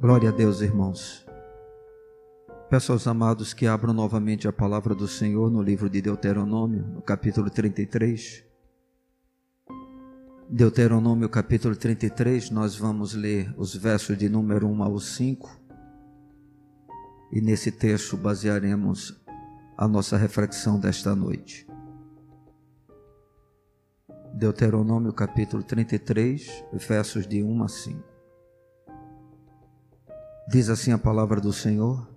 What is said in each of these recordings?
Glória a Deus, irmãos. Peço aos amados que abram novamente a palavra do Senhor no livro de Deuteronômio, no capítulo 33. Deuteronômio, capítulo 33, nós vamos ler os versos de número 1 ao 5. E nesse texto basearemos a nossa reflexão desta noite. Deuteronômio, capítulo 33, versos de 1 a 5. Diz assim a palavra do Senhor: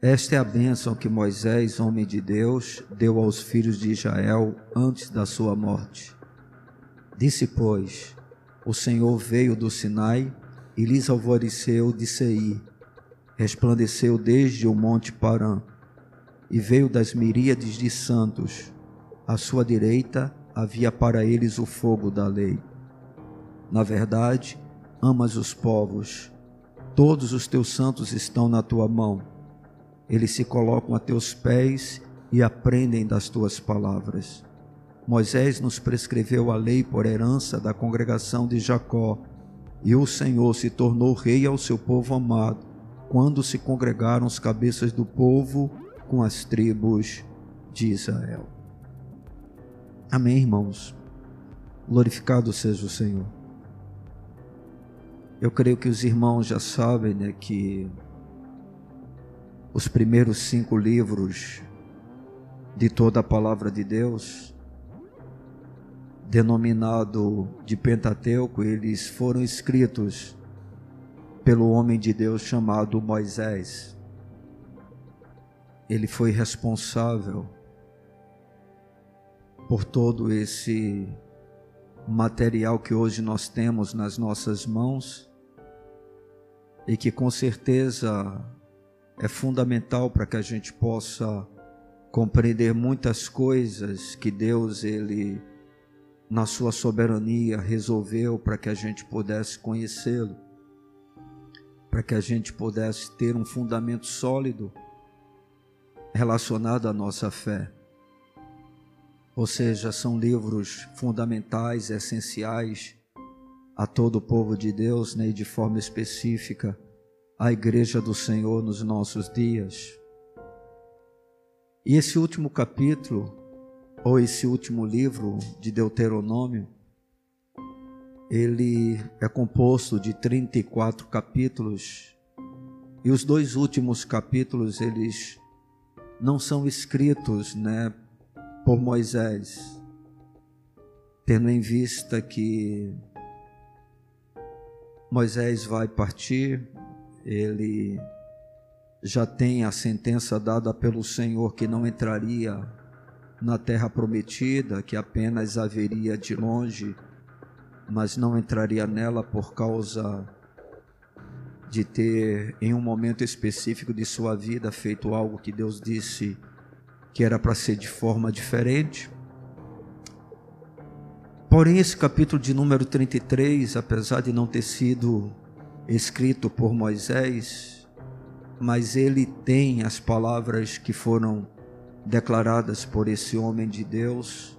Esta é a bênção que Moisés, homem de Deus, deu aos filhos de Israel antes da sua morte. Disse, pois: O Senhor veio do Sinai e lhes alvoreceu de Seir, resplandeceu desde o monte Parã, e veio das miríades de santos. À sua direita havia para eles o fogo da lei. Na verdade, amas os povos Todos os teus santos estão na tua mão. Eles se colocam a teus pés e aprendem das tuas palavras. Moisés nos prescreveu a lei por herança da congregação de Jacó, e o Senhor se tornou rei ao seu povo amado, quando se congregaram os cabeças do povo com as tribos de Israel. Amém, irmãos. Glorificado seja o Senhor. Eu creio que os irmãos já sabem né, que os primeiros cinco livros de toda a palavra de Deus, denominado de Pentateuco, eles foram escritos pelo homem de Deus chamado Moisés. Ele foi responsável por todo esse material que hoje nós temos nas nossas mãos e que com certeza é fundamental para que a gente possa compreender muitas coisas que Deus ele na sua soberania resolveu para que a gente pudesse conhecê-lo, para que a gente pudesse ter um fundamento sólido relacionado à nossa fé. Ou seja, são livros fundamentais, essenciais a todo o povo de Deus, né, e de forma específica à Igreja do Senhor nos nossos dias. E esse último capítulo, ou esse último livro de Deuteronômio, ele é composto de 34 capítulos, e os dois últimos capítulos, eles não são escritos, né, por Moisés, tendo em vista que Moisés vai partir, ele já tem a sentença dada pelo Senhor que não entraria na terra prometida, que apenas haveria de longe, mas não entraria nela por causa de ter, em um momento específico de sua vida, feito algo que Deus disse que era para ser de forma diferente. Porém, esse capítulo de número 33, apesar de não ter sido escrito por Moisés, mas ele tem as palavras que foram declaradas por esse homem de Deus,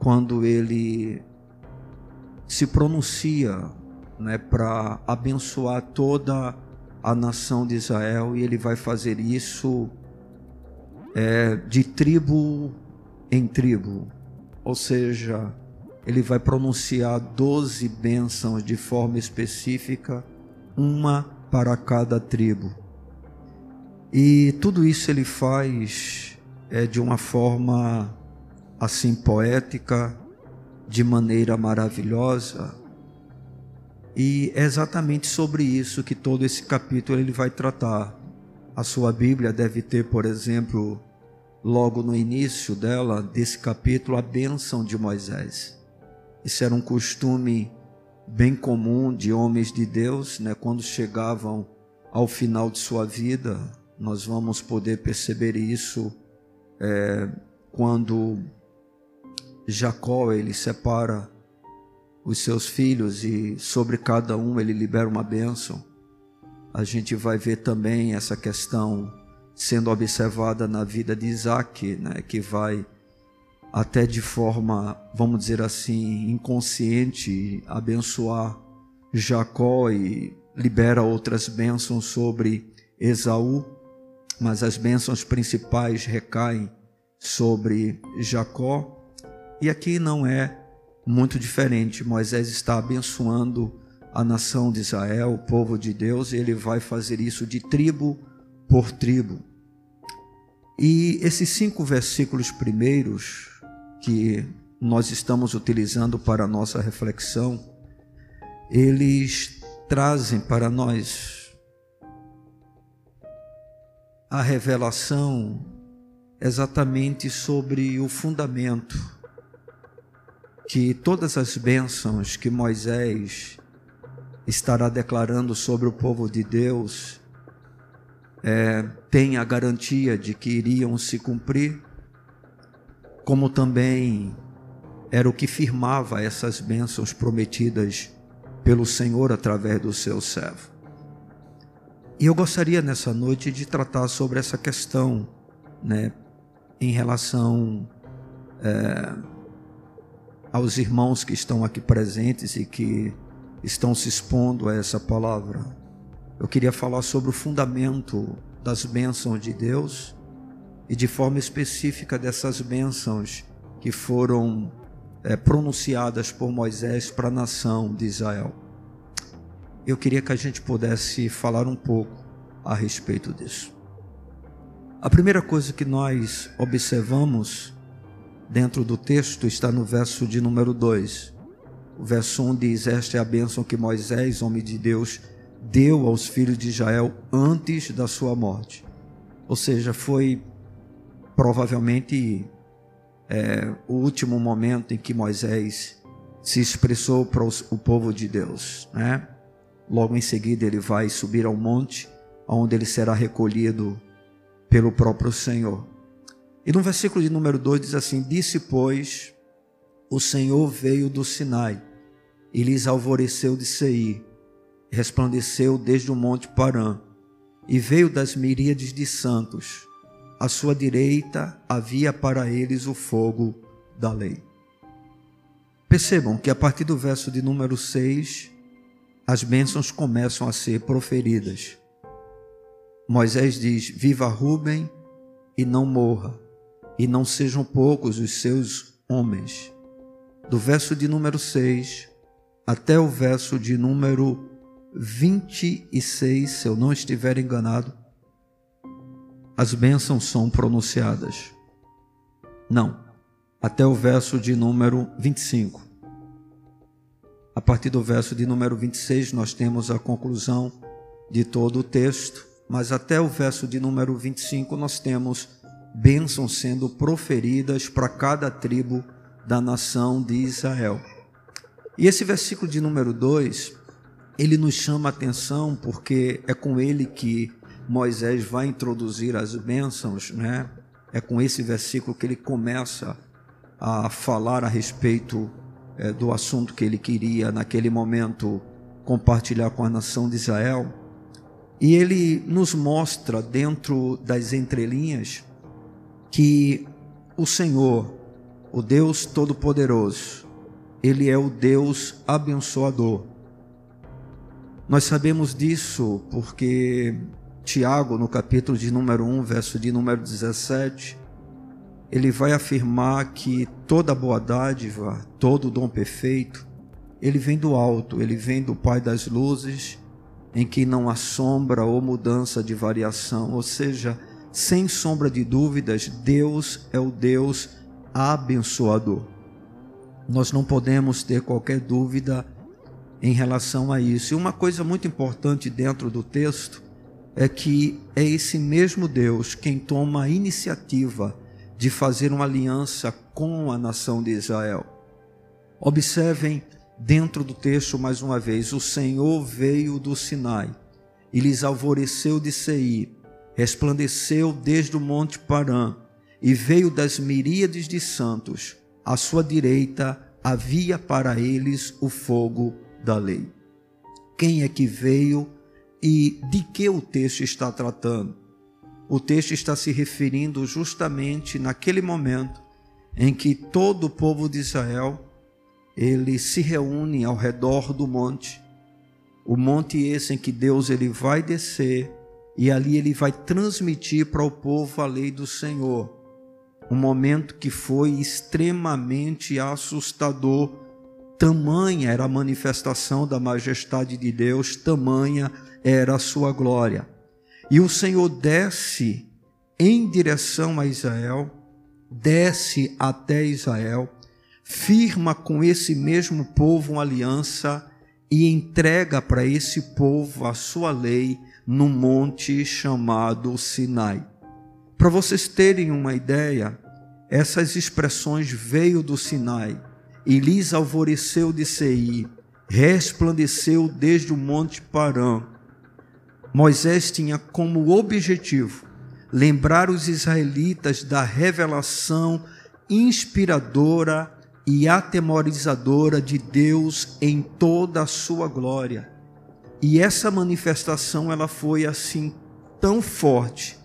quando ele se pronuncia né, para abençoar toda a nação de Israel, e ele vai fazer isso é, de tribo em tribo ou seja, ele vai pronunciar doze bênçãos de forma específica, uma para cada tribo. E tudo isso ele faz é, de uma forma assim poética, de maneira maravilhosa. E é exatamente sobre isso que todo esse capítulo ele vai tratar. A sua Bíblia deve ter, por exemplo, logo no início dela, desse capítulo, a bênção de Moisés. Isso era um costume bem comum de homens de Deus, né? quando chegavam ao final de sua vida, nós vamos poder perceber isso é, quando Jacó ele separa os seus filhos e sobre cada um ele libera uma bênção. A gente vai ver também essa questão sendo observada na vida de Isaac, né, que vai até de forma, vamos dizer assim, inconsciente, abençoar Jacó e libera outras bênçãos sobre Esaú, mas as bênçãos principais recaem sobre Jacó. E aqui não é muito diferente. Moisés está abençoando a nação de Israel, o povo de Deus, e ele vai fazer isso de tribo por tribo. E esses cinco versículos primeiros que nós estamos utilizando para a nossa reflexão, eles trazem para nós a revelação exatamente sobre o fundamento que todas as bênçãos que Moisés estará declarando sobre o povo de Deus é, tem a garantia de que iriam se cumprir, como também era o que firmava essas bênçãos prometidas pelo Senhor através do seu servo. E eu gostaria nessa noite de tratar sobre essa questão, né, em relação é, aos irmãos que estão aqui presentes e que estão se expondo a essa palavra. Eu queria falar sobre o fundamento das bênçãos de Deus e de forma específica dessas bênçãos que foram é, pronunciadas por Moisés para a nação de Israel. Eu queria que a gente pudesse falar um pouco a respeito disso. A primeira coisa que nós observamos dentro do texto está no verso de número 2. O verso 1 diz: Esta é a bênção que Moisés, homem de Deus, deu aos filhos de Israel antes da sua morte. Ou seja, foi provavelmente é, o último momento em que Moisés se expressou para o povo de Deus. Né? Logo em seguida, ele vai subir ao monte, onde ele será recolhido pelo próprio Senhor. E no versículo de número 2 diz assim: Disse, pois, o Senhor veio do Sinai e lhes alvoreceu de Seir resplandeceu desde o monte Parã e veio das miríades de santos. À sua direita havia para eles o fogo da lei. Percebam que a partir do verso de número 6, as bênçãos começam a ser proferidas. Moisés diz: Viva Rubem e não morra, e não sejam poucos os seus homens. Do verso de número 6 até o verso de número 26, se eu não estiver enganado, as bênçãos são pronunciadas. Não, até o verso de número 25. A partir do verso de número 26, nós temos a conclusão de todo o texto, mas até o verso de número 25, nós temos bênçãos sendo proferidas para cada tribo da nação de Israel. E esse versículo de número 2 ele nos chama a atenção porque é com ele que Moisés vai introduzir as bênçãos, né? É com esse versículo que ele começa a falar a respeito é, do assunto que ele queria naquele momento compartilhar com a nação de Israel. E ele nos mostra dentro das entrelinhas que o Senhor, o Deus Todo-Poderoso, ele é o Deus abençoador. Nós sabemos disso porque Tiago, no capítulo de número 1, verso de número 17, ele vai afirmar que toda boa dádiva, todo dom perfeito, ele vem do alto, ele vem do Pai das luzes, em que não há sombra ou mudança de variação, ou seja, sem sombra de dúvidas, Deus é o Deus abençoador. Nós não podemos ter qualquer dúvida em relação a isso. E uma coisa muito importante dentro do texto é que é esse mesmo Deus quem toma a iniciativa de fazer uma aliança com a nação de Israel. Observem dentro do texto mais uma vez: o Senhor veio do Sinai e lhes alvoreceu de Seir, resplandeceu desde o monte Parã e veio das miríades de santos. À sua direita havia para eles o fogo da lei. Quem é que veio e de que o texto está tratando? O texto está se referindo justamente naquele momento em que todo o povo de Israel ele se reúne ao redor do monte o monte esse em que Deus ele vai descer e ali ele vai transmitir para o povo a lei do Senhor. Um momento que foi extremamente assustador. Tamanha era a manifestação da majestade de Deus, tamanha era a sua glória. E o Senhor desce em direção a Israel, desce até Israel, firma com esse mesmo povo uma aliança e entrega para esse povo a sua lei no monte chamado Sinai. Para vocês terem uma ideia, essas expressões veio do Sinai e lhes alvoreceu de Seir, resplandeceu desde o monte Parã. Moisés tinha como objetivo lembrar os israelitas da revelação inspiradora e atemorizadora de Deus em toda a sua glória. E essa manifestação ela foi assim tão forte,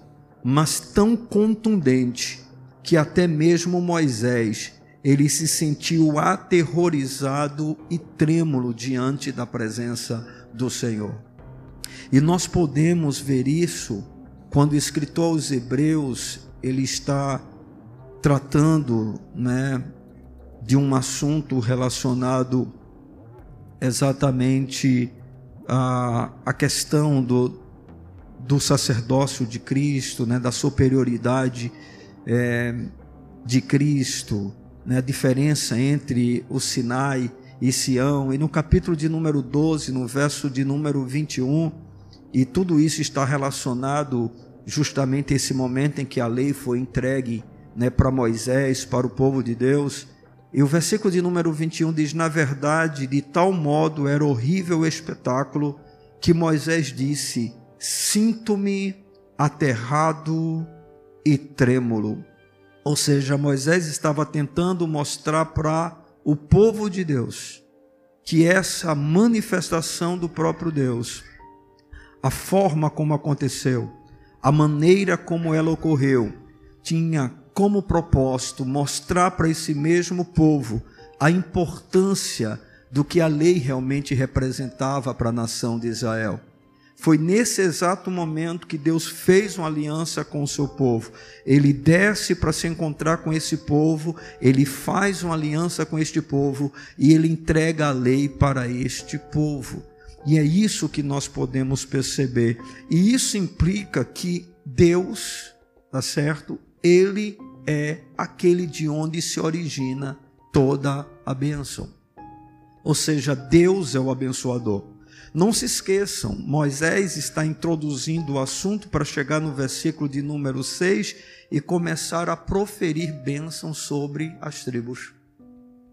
mas tão contundente, que até mesmo Moisés, ele se sentiu aterrorizado e trêmulo diante da presença do Senhor. E nós podemos ver isso quando o escritor aos Hebreus, ele está tratando, né, de um assunto relacionado exatamente à, à questão do, do sacerdócio de Cristo, né, da superioridade é, de Cristo, né, a diferença entre o Sinai e Sião, e no capítulo de número 12, no verso de número 21, e tudo isso está relacionado justamente a esse momento em que a lei foi entregue né, para Moisés, para o povo de Deus. E o versículo de número 21 diz: Na verdade, de tal modo era horrível o espetáculo que Moisés disse: Sinto-me aterrado e trêmulo. Ou seja, Moisés estava tentando mostrar para o povo de Deus que essa manifestação do próprio Deus, a forma como aconteceu, a maneira como ela ocorreu, tinha como propósito mostrar para esse mesmo povo a importância do que a lei realmente representava para a nação de Israel. Foi nesse exato momento que Deus fez uma aliança com o seu povo. Ele desce para se encontrar com esse povo, ele faz uma aliança com este povo e ele entrega a lei para este povo. E é isso que nós podemos perceber. E isso implica que Deus, tá certo? Ele é aquele de onde se origina toda a bênção. Ou seja, Deus é o abençoador. Não se esqueçam, Moisés está introduzindo o assunto para chegar no versículo de número 6 e começar a proferir bênção sobre as tribos.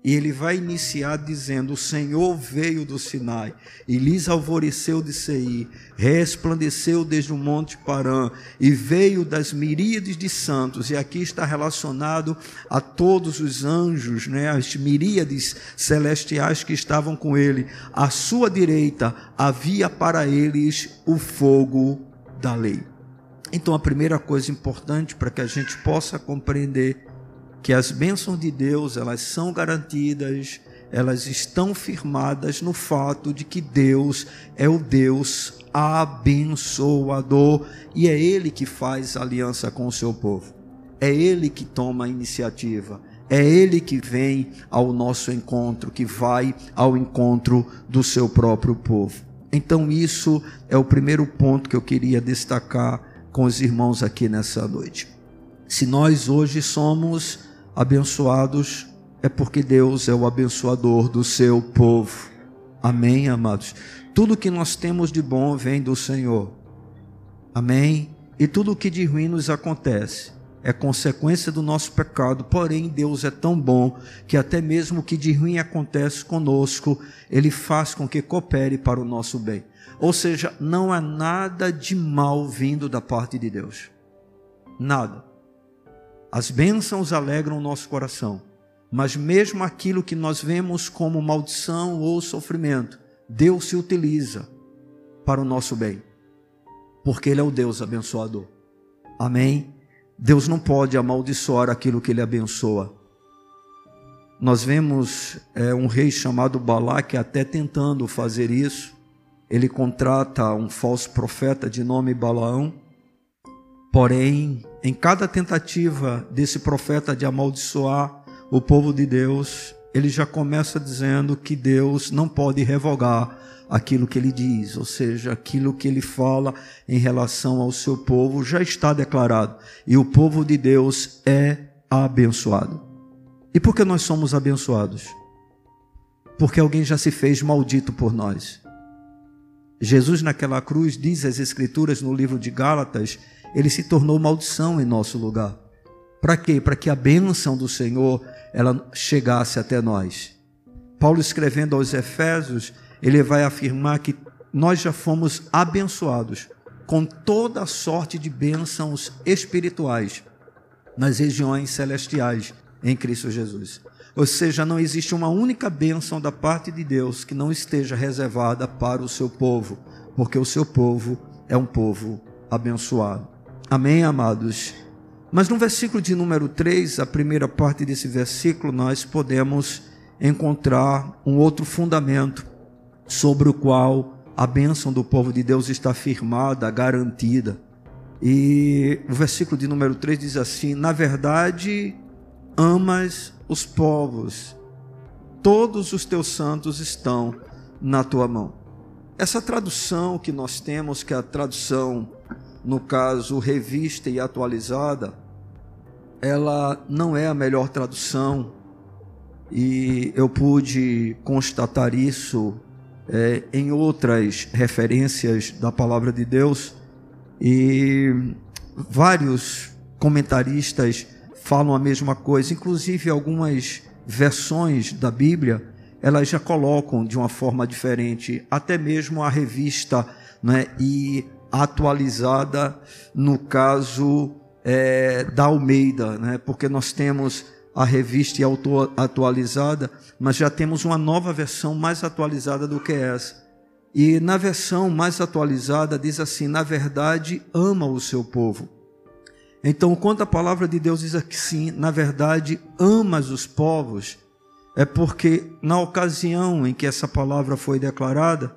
E ele vai iniciar dizendo: O Senhor veio do Sinai e lhes alvoreceu de Seir, resplandeceu desde o monte Parã e veio das miríades de santos. E aqui está relacionado a todos os anjos, né, as miríades celestiais que estavam com ele. À sua direita havia para eles o fogo da lei. Então, a primeira coisa importante para que a gente possa compreender que as bênçãos de Deus, elas são garantidas, elas estão firmadas no fato de que Deus é o Deus abençoador e é ele que faz aliança com o seu povo. É ele que toma a iniciativa. É ele que vem ao nosso encontro, que vai ao encontro do seu próprio povo. Então, isso é o primeiro ponto que eu queria destacar com os irmãos aqui nessa noite. Se nós hoje somos abençoados é porque Deus é o abençoador do seu povo. Amém, amados? Tudo que nós temos de bom vem do Senhor. Amém? E tudo o que de ruim nos acontece é consequência do nosso pecado, porém Deus é tão bom que até mesmo o que de ruim acontece conosco, Ele faz com que coopere para o nosso bem. Ou seja, não há nada de mal vindo da parte de Deus. Nada. As bênçãos alegram o nosso coração, mas mesmo aquilo que nós vemos como maldição ou sofrimento, Deus se utiliza para o nosso bem, porque Ele é o Deus abençoador. Amém? Deus não pode amaldiçoar aquilo que Ele abençoa. Nós vemos é, um rei chamado Balaque até tentando fazer isso, ele contrata um falso profeta de nome Balaão. Porém, em cada tentativa desse profeta de amaldiçoar o povo de Deus, ele já começa dizendo que Deus não pode revogar aquilo que ele diz, ou seja, aquilo que ele fala em relação ao seu povo já está declarado, e o povo de Deus é abençoado. E por que nós somos abençoados? Porque alguém já se fez maldito por nós. Jesus naquela cruz, diz as Escrituras no livro de Gálatas, ele se tornou maldição em nosso lugar. Para quê? Para que a bênção do Senhor ela chegasse até nós. Paulo escrevendo aos Efésios, ele vai afirmar que nós já fomos abençoados com toda sorte de bênçãos espirituais nas regiões celestiais em Cristo Jesus. Ou seja, não existe uma única bênção da parte de Deus que não esteja reservada para o seu povo, porque o seu povo é um povo abençoado. Amém, amados? Mas no versículo de número 3, a primeira parte desse versículo, nós podemos encontrar um outro fundamento sobre o qual a bênção do povo de Deus está firmada, garantida. E o versículo de número 3 diz assim: Na verdade, amas os povos, todos os teus santos estão na tua mão. Essa tradução que nós temos, que é a tradução, no caso, revista e atualizada, ela não é a melhor tradução. E eu pude constatar isso é, em outras referências da palavra de Deus. E vários comentaristas falam a mesma coisa, inclusive algumas versões da Bíblia elas já colocam de uma forma diferente, até mesmo a revista né, e atualizada no caso é, da Almeida, né, porque nós temos a revista atualizada, mas já temos uma nova versão mais atualizada do que essa. E na versão mais atualizada diz assim: na verdade, ama o seu povo. Então, quando a palavra de Deus diz assim, na verdade, amas os povos, é porque na ocasião em que essa palavra foi declarada,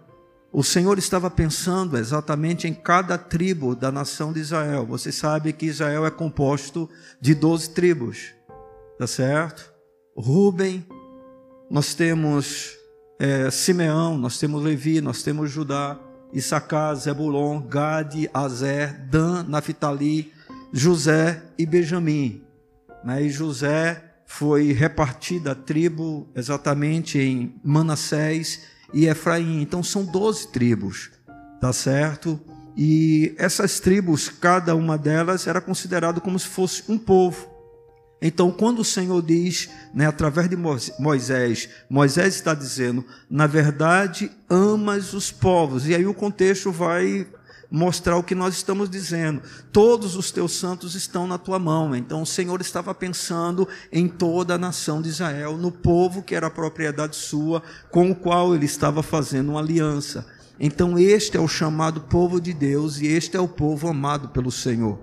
o Senhor estava pensando exatamente em cada tribo da nação de Israel. Você sabe que Israel é composto de 12 tribos tá certo? Ruben, nós temos é, Simeão, nós temos Levi, nós temos Judá, Issacar, Zebulon, Gade, Azer, Dan, Naphtali, José e Benjamim. Né? E José foi repartida a tribo exatamente em Manassés e Efraim. Então são 12 tribos, tá certo? E essas tribos, cada uma delas era considerado como se fosse um povo. Então, quando o Senhor diz, né, através de Moisés, Moisés está dizendo, na verdade, amas os povos. E aí o contexto vai mostrar o que nós estamos dizendo. Todos os teus santos estão na tua mão. Então, o Senhor estava pensando em toda a nação de Israel, no povo que era propriedade sua, com o qual ele estava fazendo uma aliança. Então, este é o chamado povo de Deus e este é o povo amado pelo Senhor.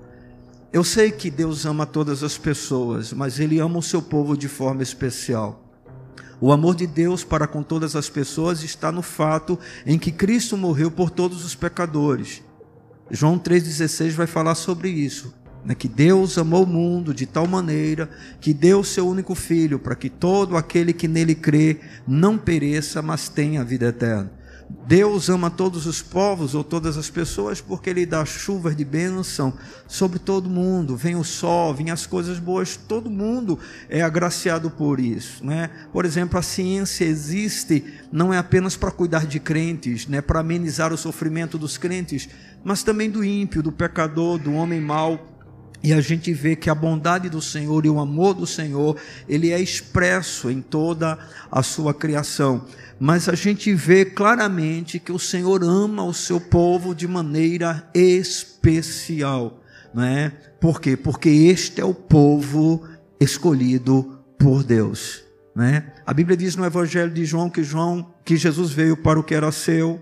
Eu sei que Deus ama todas as pessoas, mas Ele ama o seu povo de forma especial. O amor de Deus para com todas as pessoas está no fato em que Cristo morreu por todos os pecadores. João 3,16 vai falar sobre isso. Né, que Deus amou o mundo de tal maneira que deu o seu único filho para que todo aquele que nele crê não pereça, mas tenha a vida eterna. Deus ama todos os povos ou todas as pessoas porque Ele dá chuvas de bênção sobre todo mundo. Vem o sol, vem as coisas boas, todo mundo é agraciado por isso. Né? Por exemplo, a ciência existe não é apenas para cuidar de crentes, né? para amenizar o sofrimento dos crentes, mas também do ímpio, do pecador, do homem mau. E a gente vê que a bondade do Senhor e o amor do Senhor, ele é expresso em toda a sua criação mas a gente vê claramente que o Senhor ama o seu povo de maneira especial, não é? Por quê? Porque este é o povo escolhido por Deus, né? A Bíblia diz no Evangelho de João que João que Jesus veio para o que era seu,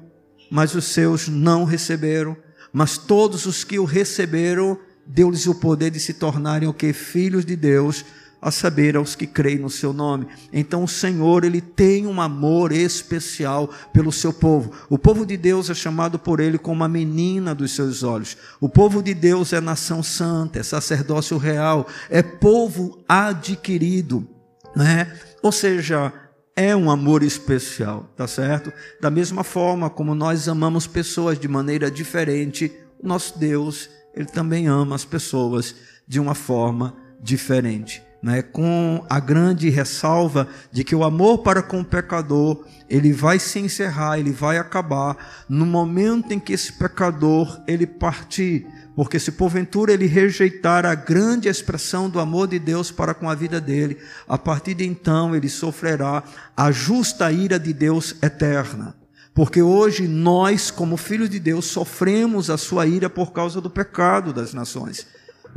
mas os seus não receberam, mas todos os que o receberam deu-lhes o poder de se tornarem o que filhos de Deus, a saber, aos que creem no seu nome. Então o Senhor, ele tem um amor especial pelo seu povo. O povo de Deus é chamado por ele como a menina dos seus olhos. O povo de Deus é nação santa, é sacerdócio real, é povo adquirido, né? Ou seja, é um amor especial, tá certo? Da mesma forma como nós amamos pessoas de maneira diferente, o nosso Deus, ele também ama as pessoas de uma forma diferente. Né, com a grande ressalva de que o amor para com o pecador ele vai se encerrar, ele vai acabar no momento em que esse pecador ele partir, porque se porventura ele rejeitar a grande expressão do amor de Deus para com a vida dele, a partir de então ele sofrerá a justa ira de Deus eterna. Porque hoje nós, como filhos de Deus, sofremos a sua ira por causa do pecado das nações.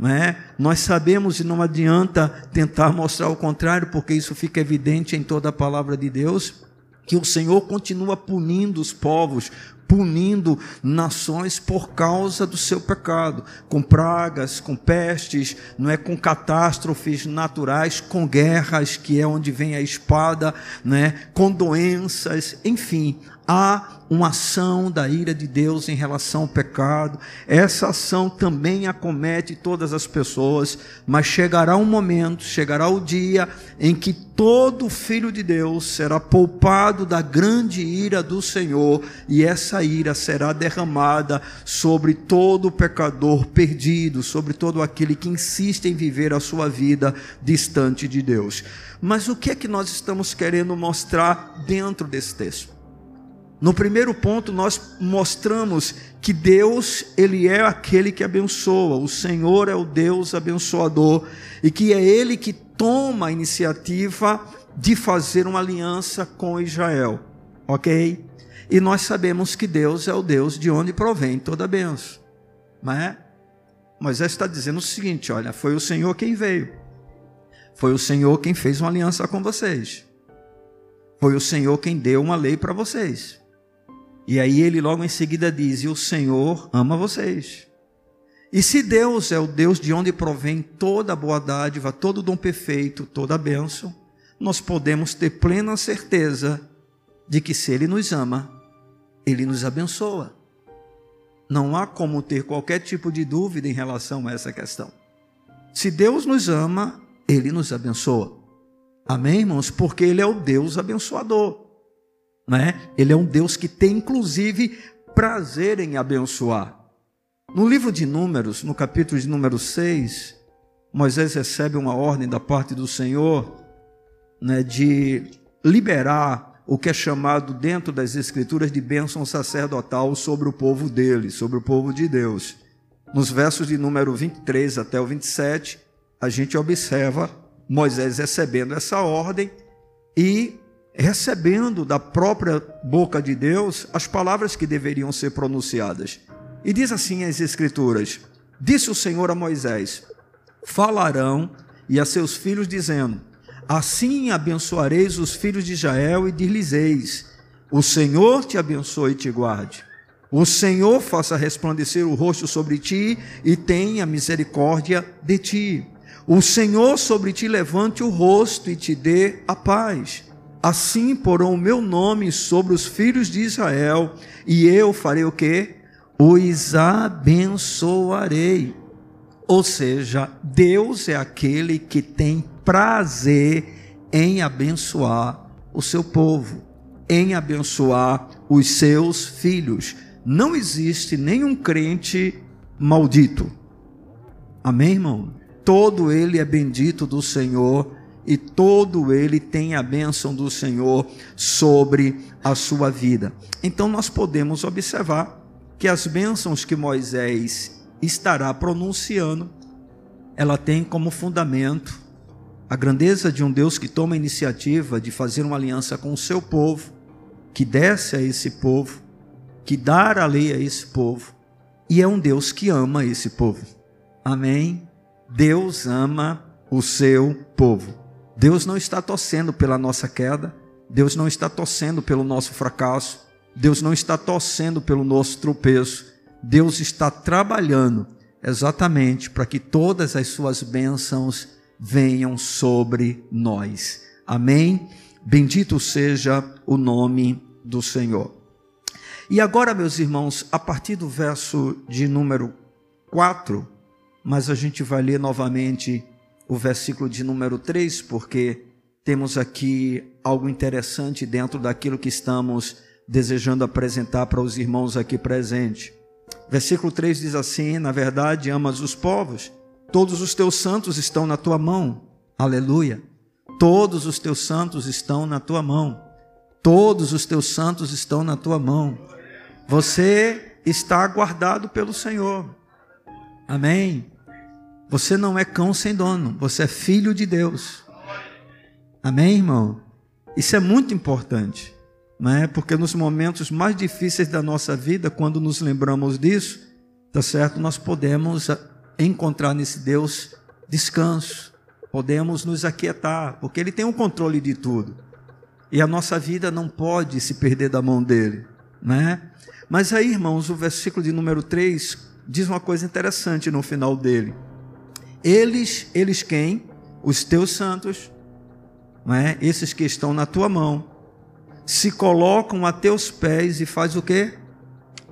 É? Nós sabemos e não adianta tentar mostrar o contrário, porque isso fica evidente em toda a palavra de Deus, que o Senhor continua punindo os povos, punindo nações por causa do seu pecado, com pragas, com pestes, não é? Com catástrofes naturais, com guerras, que é onde vem a espada, né, com doenças, enfim, há uma ação da ira de Deus em relação ao pecado. Essa ação também acomete todas as pessoas, mas chegará um momento, chegará o dia em que todo filho de Deus será poupado da grande ira do Senhor, e essa ira será derramada sobre todo pecador perdido, sobre todo aquele que insiste em viver a sua vida distante de Deus. Mas o que é que nós estamos querendo mostrar dentro desse texto? No primeiro ponto, nós mostramos que Deus, Ele é aquele que abençoa, o Senhor é o Deus abençoador, e que é Ele que toma a iniciativa de fazer uma aliança com Israel, ok? E nós sabemos que Deus é o Deus de onde provém toda a benção, é? Moisés está dizendo o seguinte: olha, foi o Senhor quem veio, foi o Senhor quem fez uma aliança com vocês, foi o Senhor quem deu uma lei para vocês. E aí ele logo em seguida diz: E o Senhor ama vocês. E se Deus é o Deus de onde provém toda a boa dádiva, todo o dom perfeito, toda a bênção, nós podemos ter plena certeza de que se Ele nos ama, Ele nos abençoa. Não há como ter qualquer tipo de dúvida em relação a essa questão. Se Deus nos ama, Ele nos abençoa. Amém, irmãos? Porque Ele é o Deus abençoador né? Ele é um Deus que tem inclusive prazer em abençoar. No livro de Números, no capítulo de número 6, Moisés recebe uma ordem da parte do Senhor né, de liberar o que é chamado dentro das Escrituras de bênção sacerdotal sobre o povo dele, sobre o povo de Deus. Nos versos de número 23 até o 27, a gente observa Moisés recebendo essa ordem e recebendo da própria boca de Deus as palavras que deveriam ser pronunciadas. E diz assim as Escrituras: Disse o Senhor a Moisés: Falarão e a seus filhos, dizendo: Assim abençoareis os filhos de Israel e dir-lhes-eis: O Senhor te abençoe e te guarde. O Senhor faça resplandecer o rosto sobre ti e tenha misericórdia de ti. O Senhor sobre ti levante o rosto e te dê a paz. Assim porão o meu nome sobre os filhos de Israel, e eu farei o que? Os abençoarei. Ou seja, Deus é aquele que tem prazer em abençoar o seu povo, em abençoar os seus filhos. Não existe nenhum crente maldito. Amém, irmão? Todo ele é bendito do Senhor e todo ele tem a bênção do Senhor sobre a sua vida. Então nós podemos observar que as bênçãos que Moisés estará pronunciando, ela tem como fundamento a grandeza de um Deus que toma a iniciativa de fazer uma aliança com o seu povo, que desce a esse povo, que dá a lei a esse povo, e é um Deus que ama esse povo. Amém? Deus ama o seu povo. Deus não está torcendo pela nossa queda, Deus não está torcendo pelo nosso fracasso, Deus não está torcendo pelo nosso tropeço, Deus está trabalhando exatamente para que todas as suas bênçãos venham sobre nós. Amém? Bendito seja o nome do Senhor. E agora, meus irmãos, a partir do verso de número 4, mas a gente vai ler novamente o versículo de número 3, porque temos aqui algo interessante dentro daquilo que estamos desejando apresentar para os irmãos aqui presentes. Versículo 3 diz assim: Na verdade, amas os povos, todos os teus santos estão na tua mão. Aleluia. Todos os teus santos estão na tua mão. Todos os teus santos estão na tua mão. Você está guardado pelo Senhor. Amém. Você não é cão sem dono, você é filho de Deus. Amém, irmão? Isso é muito importante, não é? Porque nos momentos mais difíceis da nossa vida, quando nos lembramos disso, tá certo? Nós podemos encontrar nesse Deus descanso, podemos nos aquietar, porque Ele tem o controle de tudo. E a nossa vida não pode se perder da mão dele, né? Mas aí, irmãos, o versículo de número 3 diz uma coisa interessante no final dele. Eles, eles quem? Os teus santos, não é? Esses que estão na tua mão, se colocam a teus pés e faz o quê?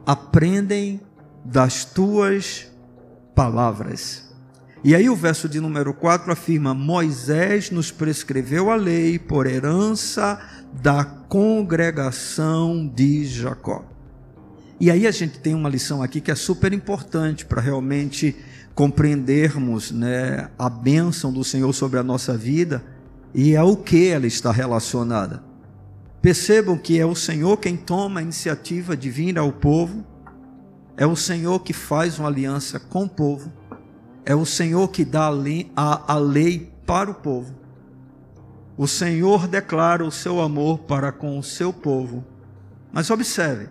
Aprendem das tuas palavras. E aí o verso de número 4 afirma: Moisés nos prescreveu a lei por herança da congregação de Jacó. E aí a gente tem uma lição aqui que é super importante para realmente compreendermos né, a bênção do Senhor sobre a nossa vida e ao que ela está relacionada. Percebam que é o Senhor quem toma a iniciativa de vir ao povo, é o Senhor que faz uma aliança com o povo, é o Senhor que dá a, a lei para o povo. O Senhor declara o seu amor para com o seu povo. Mas observe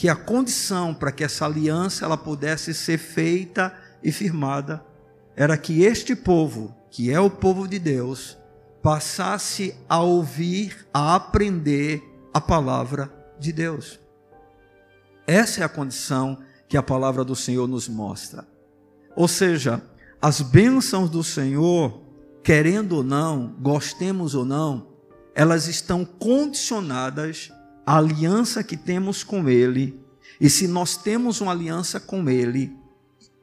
que a condição para que essa aliança ela pudesse ser feita e firmada era que este povo, que é o povo de Deus, passasse a ouvir, a aprender a palavra de Deus. Essa é a condição que a palavra do Senhor nos mostra. Ou seja, as bênçãos do Senhor, querendo ou não, gostemos ou não, elas estão condicionadas à aliança que temos com Ele. E se nós temos uma aliança com Ele,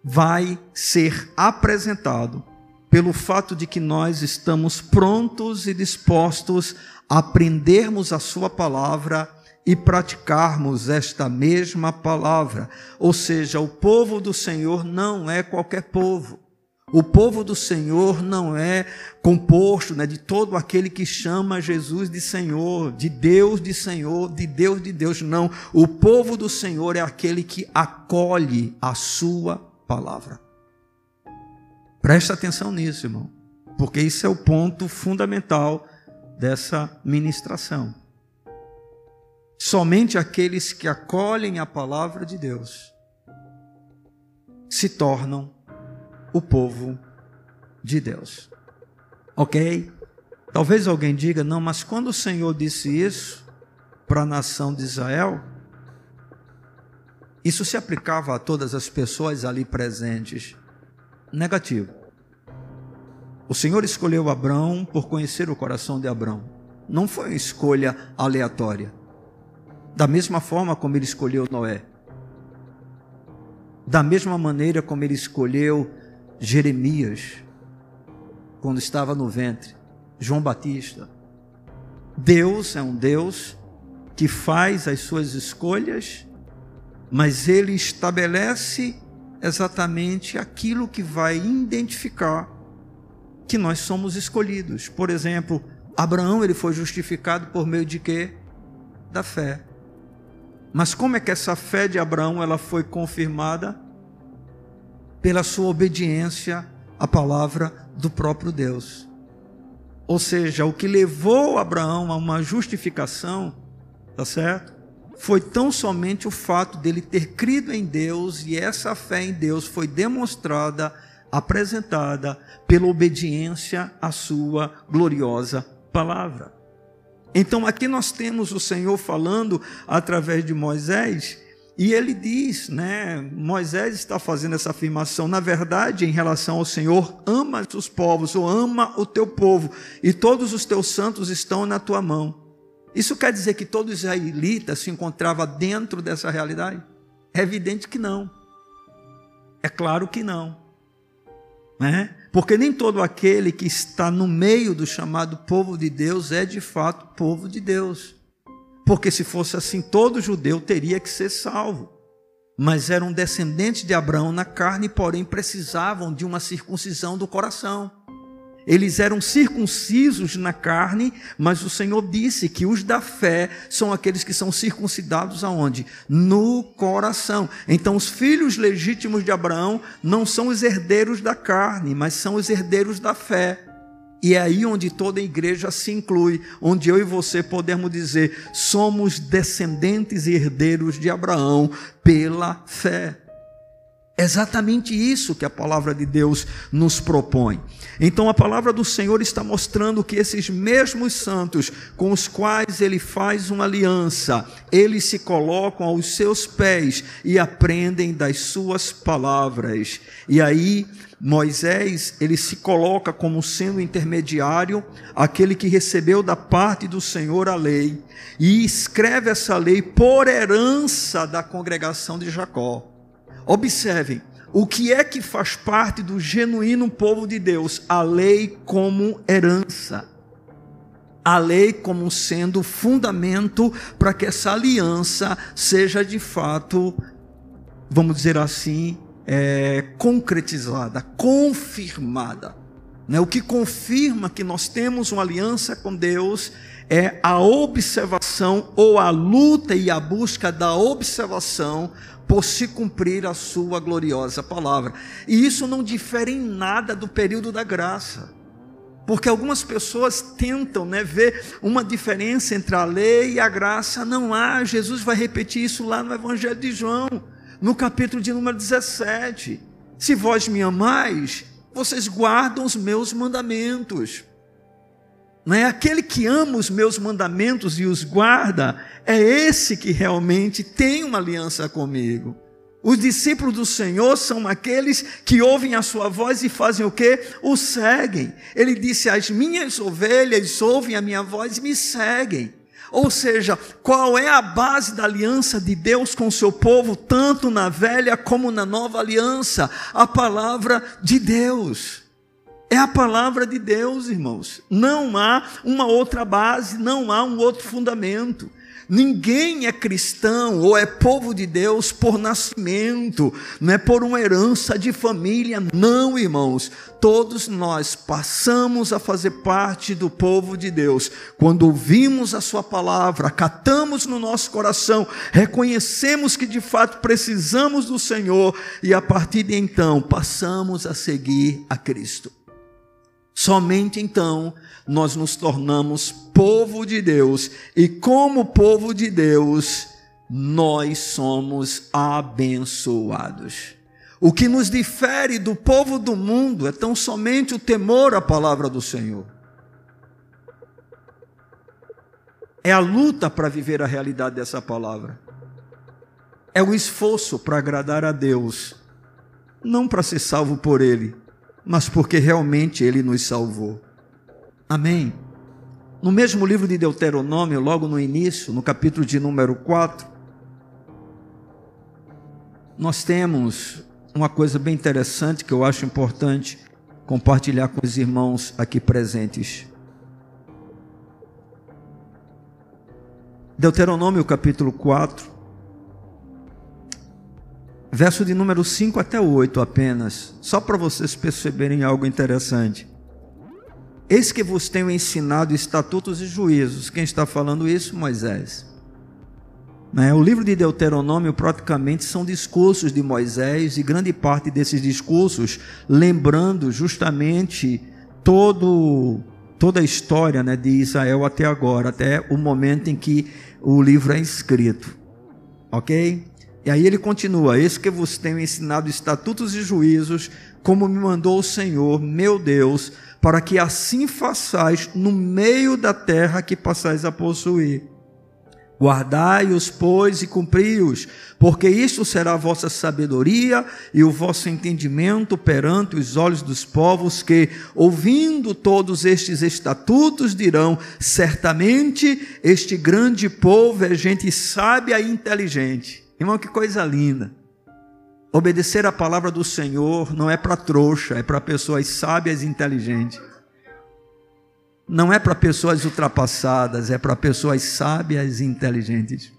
vai ser apresentado pelo fato de que nós estamos prontos e dispostos a aprendermos a Sua palavra e praticarmos esta mesma palavra. Ou seja, o povo do Senhor não é qualquer povo. O povo do Senhor não é composto né, de todo aquele que chama Jesus de Senhor, de Deus de Senhor, de Deus de Deus. Não. O povo do Senhor é aquele que acolhe a Sua palavra. Presta atenção nisso, irmão, porque isso é o ponto fundamental dessa ministração. Somente aqueles que acolhem a palavra de Deus se tornam o povo de Deus. Ok? Talvez alguém diga, não, mas quando o Senhor disse isso para a nação de Israel, isso se aplicava a todas as pessoas ali presentes. Negativo. O Senhor escolheu Abraão por conhecer o coração de Abraão. Não foi uma escolha aleatória da mesma forma como ele escolheu Noé, da mesma maneira como ele escolheu Jeremias, quando estava no ventre, João Batista. Deus é um Deus que faz as suas escolhas, mas ele estabelece exatamente aquilo que vai identificar que nós somos escolhidos. Por exemplo, Abraão ele foi justificado por meio de quê? Da fé. Mas como é que essa fé de Abraão ela foi confirmada? Pela sua obediência à palavra do próprio Deus. Ou seja, o que levou Abraão a uma justificação, tá certo? Foi tão somente o fato dele ter crido em Deus e essa fé em Deus foi demonstrada, apresentada pela obediência à sua gloriosa palavra. Então aqui nós temos o Senhor falando através de Moisés E ele diz, né? Moisés está fazendo essa afirmação. Na verdade, em relação ao Senhor, ama os povos, ou ama o teu povo, e todos os teus santos estão na tua mão. Isso quer dizer que todo israelita se encontrava dentro dessa realidade? É evidente que não. É claro que não. Né? Porque nem todo aquele que está no meio do chamado povo de Deus é de fato povo de Deus. Porque se fosse assim, todo judeu teria que ser salvo. Mas eram descendentes de Abraão na carne, porém precisavam de uma circuncisão do coração. Eles eram circuncisos na carne, mas o Senhor disse que os da fé são aqueles que são circuncidados aonde? No coração. Então, os filhos legítimos de Abraão não são os herdeiros da carne, mas são os herdeiros da fé. E é aí onde toda a igreja se inclui, onde eu e você podemos dizer: somos descendentes e herdeiros de Abraão pela fé. Exatamente isso que a palavra de Deus nos propõe. Então a palavra do Senhor está mostrando que esses mesmos santos com os quais ele faz uma aliança, eles se colocam aos seus pés e aprendem das suas palavras. E aí Moisés, ele se coloca como sendo intermediário, aquele que recebeu da parte do Senhor a lei, e escreve essa lei por herança da congregação de Jacó. Observem, o que é que faz parte do genuíno povo de Deus? A lei como herança. A lei como sendo fundamento para que essa aliança seja de fato, vamos dizer assim, é, concretizada, confirmada. Né? O que confirma que nós temos uma aliança com Deus é a observação ou a luta e a busca da observação por se cumprir a sua gloriosa palavra. E isso não difere em nada do período da graça. Porque algumas pessoas tentam né, ver uma diferença entre a lei e a graça. Não há. Jesus vai repetir isso lá no Evangelho de João no capítulo de número 17: Se vós me amais, vocês guardam os meus mandamentos. Não é aquele que ama os meus mandamentos e os guarda, é esse que realmente tem uma aliança comigo. Os discípulos do Senhor são aqueles que ouvem a sua voz e fazem o que? O seguem. Ele disse: As minhas ovelhas ouvem a minha voz e me seguem. Ou seja, qual é a base da aliança de Deus com o seu povo, tanto na velha como na nova aliança? A palavra de Deus. É a palavra de Deus, irmãos. Não há uma outra base, não há um outro fundamento. Ninguém é cristão ou é povo de Deus por nascimento, não é por uma herança de família, não, irmãos. Todos nós passamos a fazer parte do povo de Deus quando ouvimos a Sua palavra, catamos no nosso coração, reconhecemos que de fato precisamos do Senhor e a partir de então passamos a seguir a Cristo. Somente então nós nos tornamos povo de Deus, e como povo de Deus, nós somos abençoados. O que nos difere do povo do mundo é tão somente o temor à palavra do Senhor. É a luta para viver a realidade dessa palavra. É o esforço para agradar a Deus, não para ser salvo por Ele, mas porque realmente Ele nos salvou. Amém. No mesmo livro de Deuteronômio, logo no início, no capítulo de número 4, nós temos uma coisa bem interessante que eu acho importante compartilhar com os irmãos aqui presentes. Deuteronômio capítulo 4, verso de número 5 até 8 apenas, só para vocês perceberem algo interessante. Eis que vos tenho ensinado estatutos e juízos. Quem está falando isso? Moisés. Né? O livro de Deuteronômio praticamente são discursos de Moisés e grande parte desses discursos lembrando justamente todo, toda a história né, de Israel até agora, até o momento em que o livro é escrito. Ok? E aí ele continua: Eis que vos tenho ensinado estatutos e juízos, como me mandou o Senhor, meu Deus para que assim façais no meio da terra que passais a possuir. Guardai-os, pois, e cumpri-os, porque isto será a vossa sabedoria e o vosso entendimento perante os olhos dos povos, que, ouvindo todos estes estatutos, dirão: certamente este grande povo é gente sábia e inteligente. Irmão, que coisa linda. Obedecer a palavra do Senhor não é para trouxa, é para pessoas sábias e inteligentes não é para pessoas ultrapassadas, é para pessoas sábias e inteligentes.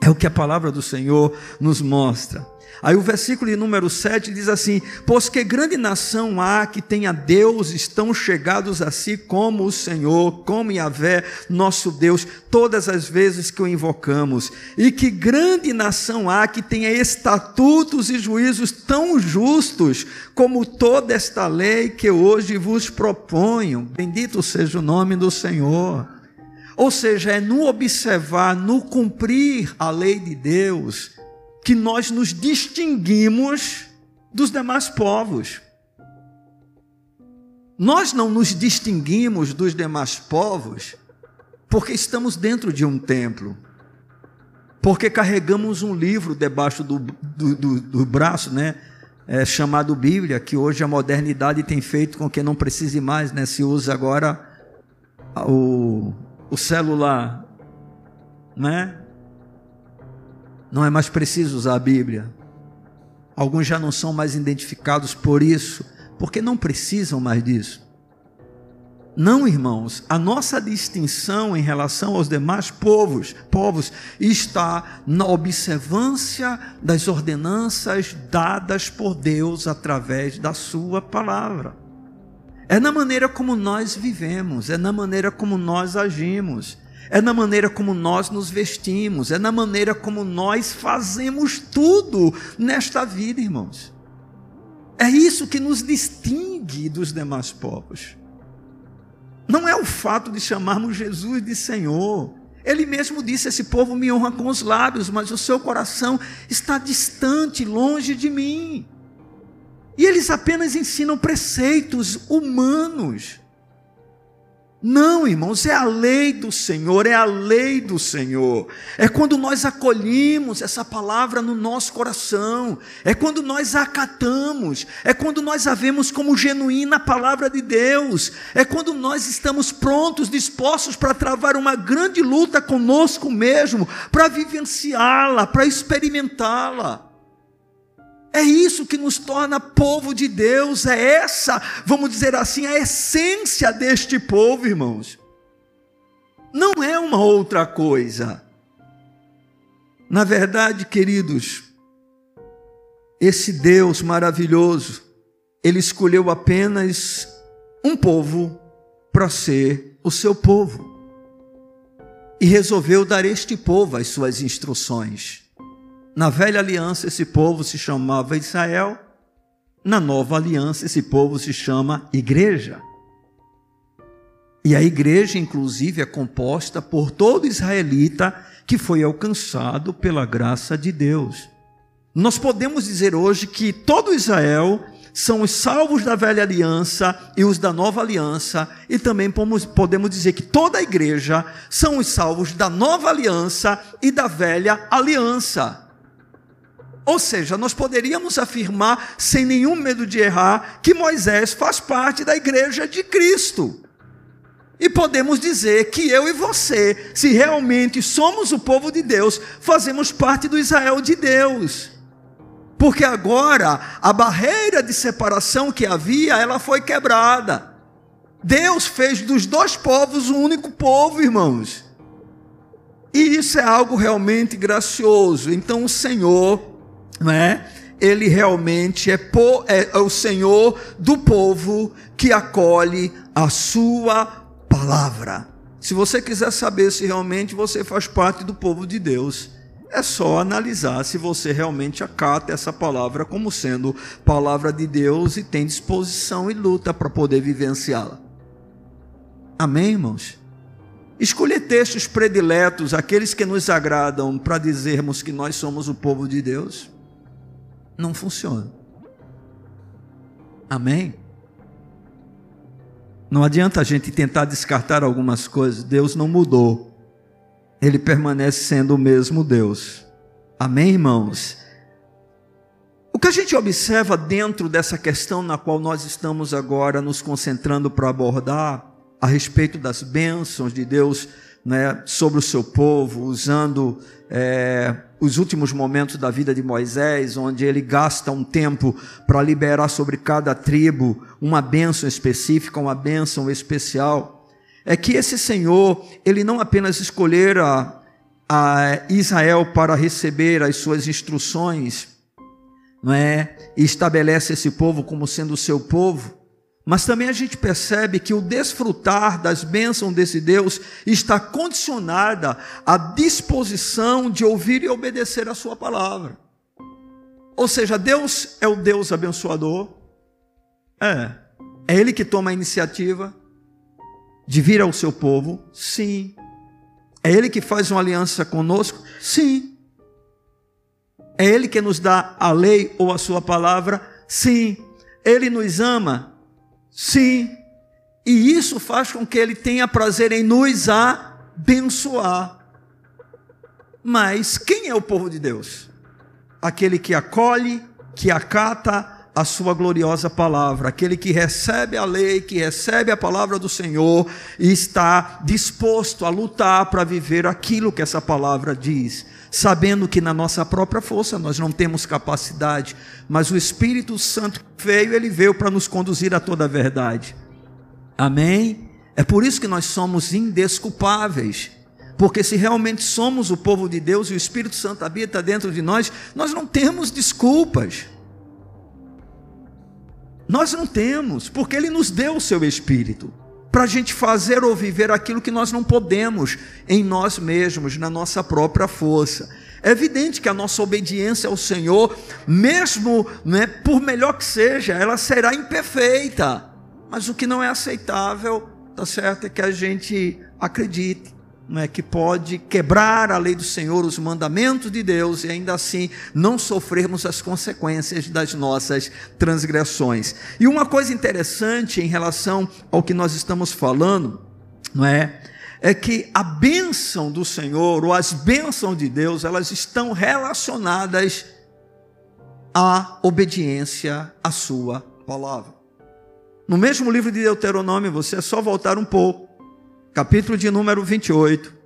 É o que a palavra do Senhor nos mostra. Aí o versículo de número 7 diz assim: Pois que grande nação há que tenha Deus, estão chegados a si como o Senhor, como Yahvé, nosso Deus, todas as vezes que o invocamos. E que grande nação há que tenha estatutos e juízos tão justos como toda esta lei que hoje vos proponho. Bendito seja o nome do Senhor. Ou seja, é no observar, no cumprir a lei de Deus, que nós nos distinguimos dos demais povos. Nós não nos distinguimos dos demais povos porque estamos dentro de um templo, porque carregamos um livro debaixo do, do, do, do braço, né? É, chamado Bíblia, que hoje a modernidade tem feito com que não precise mais, né? Se usa agora o, o celular, né? Não é mais preciso usar a Bíblia. Alguns já não são mais identificados por isso, porque não precisam mais disso. Não, irmãos, a nossa distinção em relação aos demais povos, povos está na observância das ordenanças dadas por Deus através da sua palavra. É na maneira como nós vivemos, é na maneira como nós agimos é na maneira como nós nos vestimos, é na maneira como nós fazemos tudo nesta vida, irmãos. É isso que nos distingue dos demais povos. Não é o fato de chamarmos Jesus de Senhor. Ele mesmo disse: Esse povo me honra com os lábios, mas o seu coração está distante, longe de mim. E eles apenas ensinam preceitos humanos. Não, irmãos, é a lei do Senhor, é a lei do Senhor. É quando nós acolhemos essa palavra no nosso coração, é quando nós a acatamos, é quando nós a vemos como genuína a palavra de Deus, é quando nós estamos prontos, dispostos para travar uma grande luta conosco mesmo, para vivenciá-la, para experimentá-la. É isso que nos torna povo de Deus, é essa, vamos dizer assim, a essência deste povo, irmãos. Não é uma outra coisa. Na verdade, queridos, esse Deus maravilhoso, ele escolheu apenas um povo para ser o seu povo. E resolveu dar este povo as suas instruções. Na velha aliança, esse povo se chamava Israel. Na nova aliança, esse povo se chama igreja. E a igreja, inclusive, é composta por todo israelita que foi alcançado pela graça de Deus. Nós podemos dizer hoje que todo Israel são os salvos da velha aliança e os da nova aliança, e também podemos dizer que toda a igreja são os salvos da nova aliança e da velha aliança. Ou seja, nós poderíamos afirmar, sem nenhum medo de errar, que Moisés faz parte da igreja de Cristo. E podemos dizer que eu e você, se realmente somos o povo de Deus, fazemos parte do Israel de Deus. Porque agora a barreira de separação que havia, ela foi quebrada. Deus fez dos dois povos um único povo, irmãos. E isso é algo realmente gracioso. Então o Senhor não é? Ele realmente é, po, é, é o Senhor do povo que acolhe a sua palavra. Se você quiser saber se realmente você faz parte do povo de Deus, é só analisar se você realmente acata essa palavra como sendo palavra de Deus e tem disposição e luta para poder vivenciá-la. Amém, irmãos? Escolher textos prediletos, aqueles que nos agradam, para dizermos que nós somos o povo de Deus não funciona. Amém? Não adianta a gente tentar descartar algumas coisas, Deus não mudou. ele permanece sendo o mesmo Deus. Amém, irmãos? O que a gente observa dentro dessa questão na qual nós estamos agora nos concentrando para abordar, a respeito das bênçãos de Deus né, sobre o seu povo, usando é, os últimos momentos da vida de Moisés, onde ele gasta um tempo para liberar sobre cada tribo uma bênção específica, uma bênção especial, é que esse Senhor, ele não apenas escolhera a Israel para receber as suas instruções, não é? E estabelece esse povo como sendo o seu povo, mas também a gente percebe que o desfrutar das bênçãos desse Deus está condicionada à disposição de ouvir e obedecer a sua palavra. Ou seja, Deus é o Deus abençoador. É. É ele que toma a iniciativa de vir ao seu povo? Sim. É ele que faz uma aliança conosco? Sim. É ele que nos dá a lei ou a sua palavra? Sim. Ele nos ama? Sim. E isso faz com que ele tenha prazer em nos abençoar. Mas quem é o povo de Deus? Aquele que acolhe, que acata a sua gloriosa palavra, aquele que recebe a lei, que recebe a palavra do Senhor e está disposto a lutar para viver aquilo que essa palavra diz, sabendo que na nossa própria força nós não temos capacidade, mas o Espírito Santo veio, ele veio para nos conduzir a toda a verdade. Amém? É por isso que nós somos indesculpáveis. Porque se realmente somos o povo de Deus e o Espírito Santo habita dentro de nós, nós não temos desculpas. Nós não temos, porque Ele nos deu o seu Espírito para a gente fazer ou viver aquilo que nós não podemos em nós mesmos, na nossa própria força. É evidente que a nossa obediência ao Senhor, mesmo né, por melhor que seja, ela será imperfeita. Mas o que não é aceitável, tá certo, é que a gente acredite é, que pode quebrar a lei do Senhor, os mandamentos de Deus e ainda assim não sofrermos as consequências das nossas transgressões. E uma coisa interessante em relação ao que nós estamos falando, não é? É que a bênção do Senhor ou as bênçãos de Deus, elas estão relacionadas à obediência à sua palavra. No mesmo livro de Deuteronômio, você é só voltar um pouco capítulo de número 28.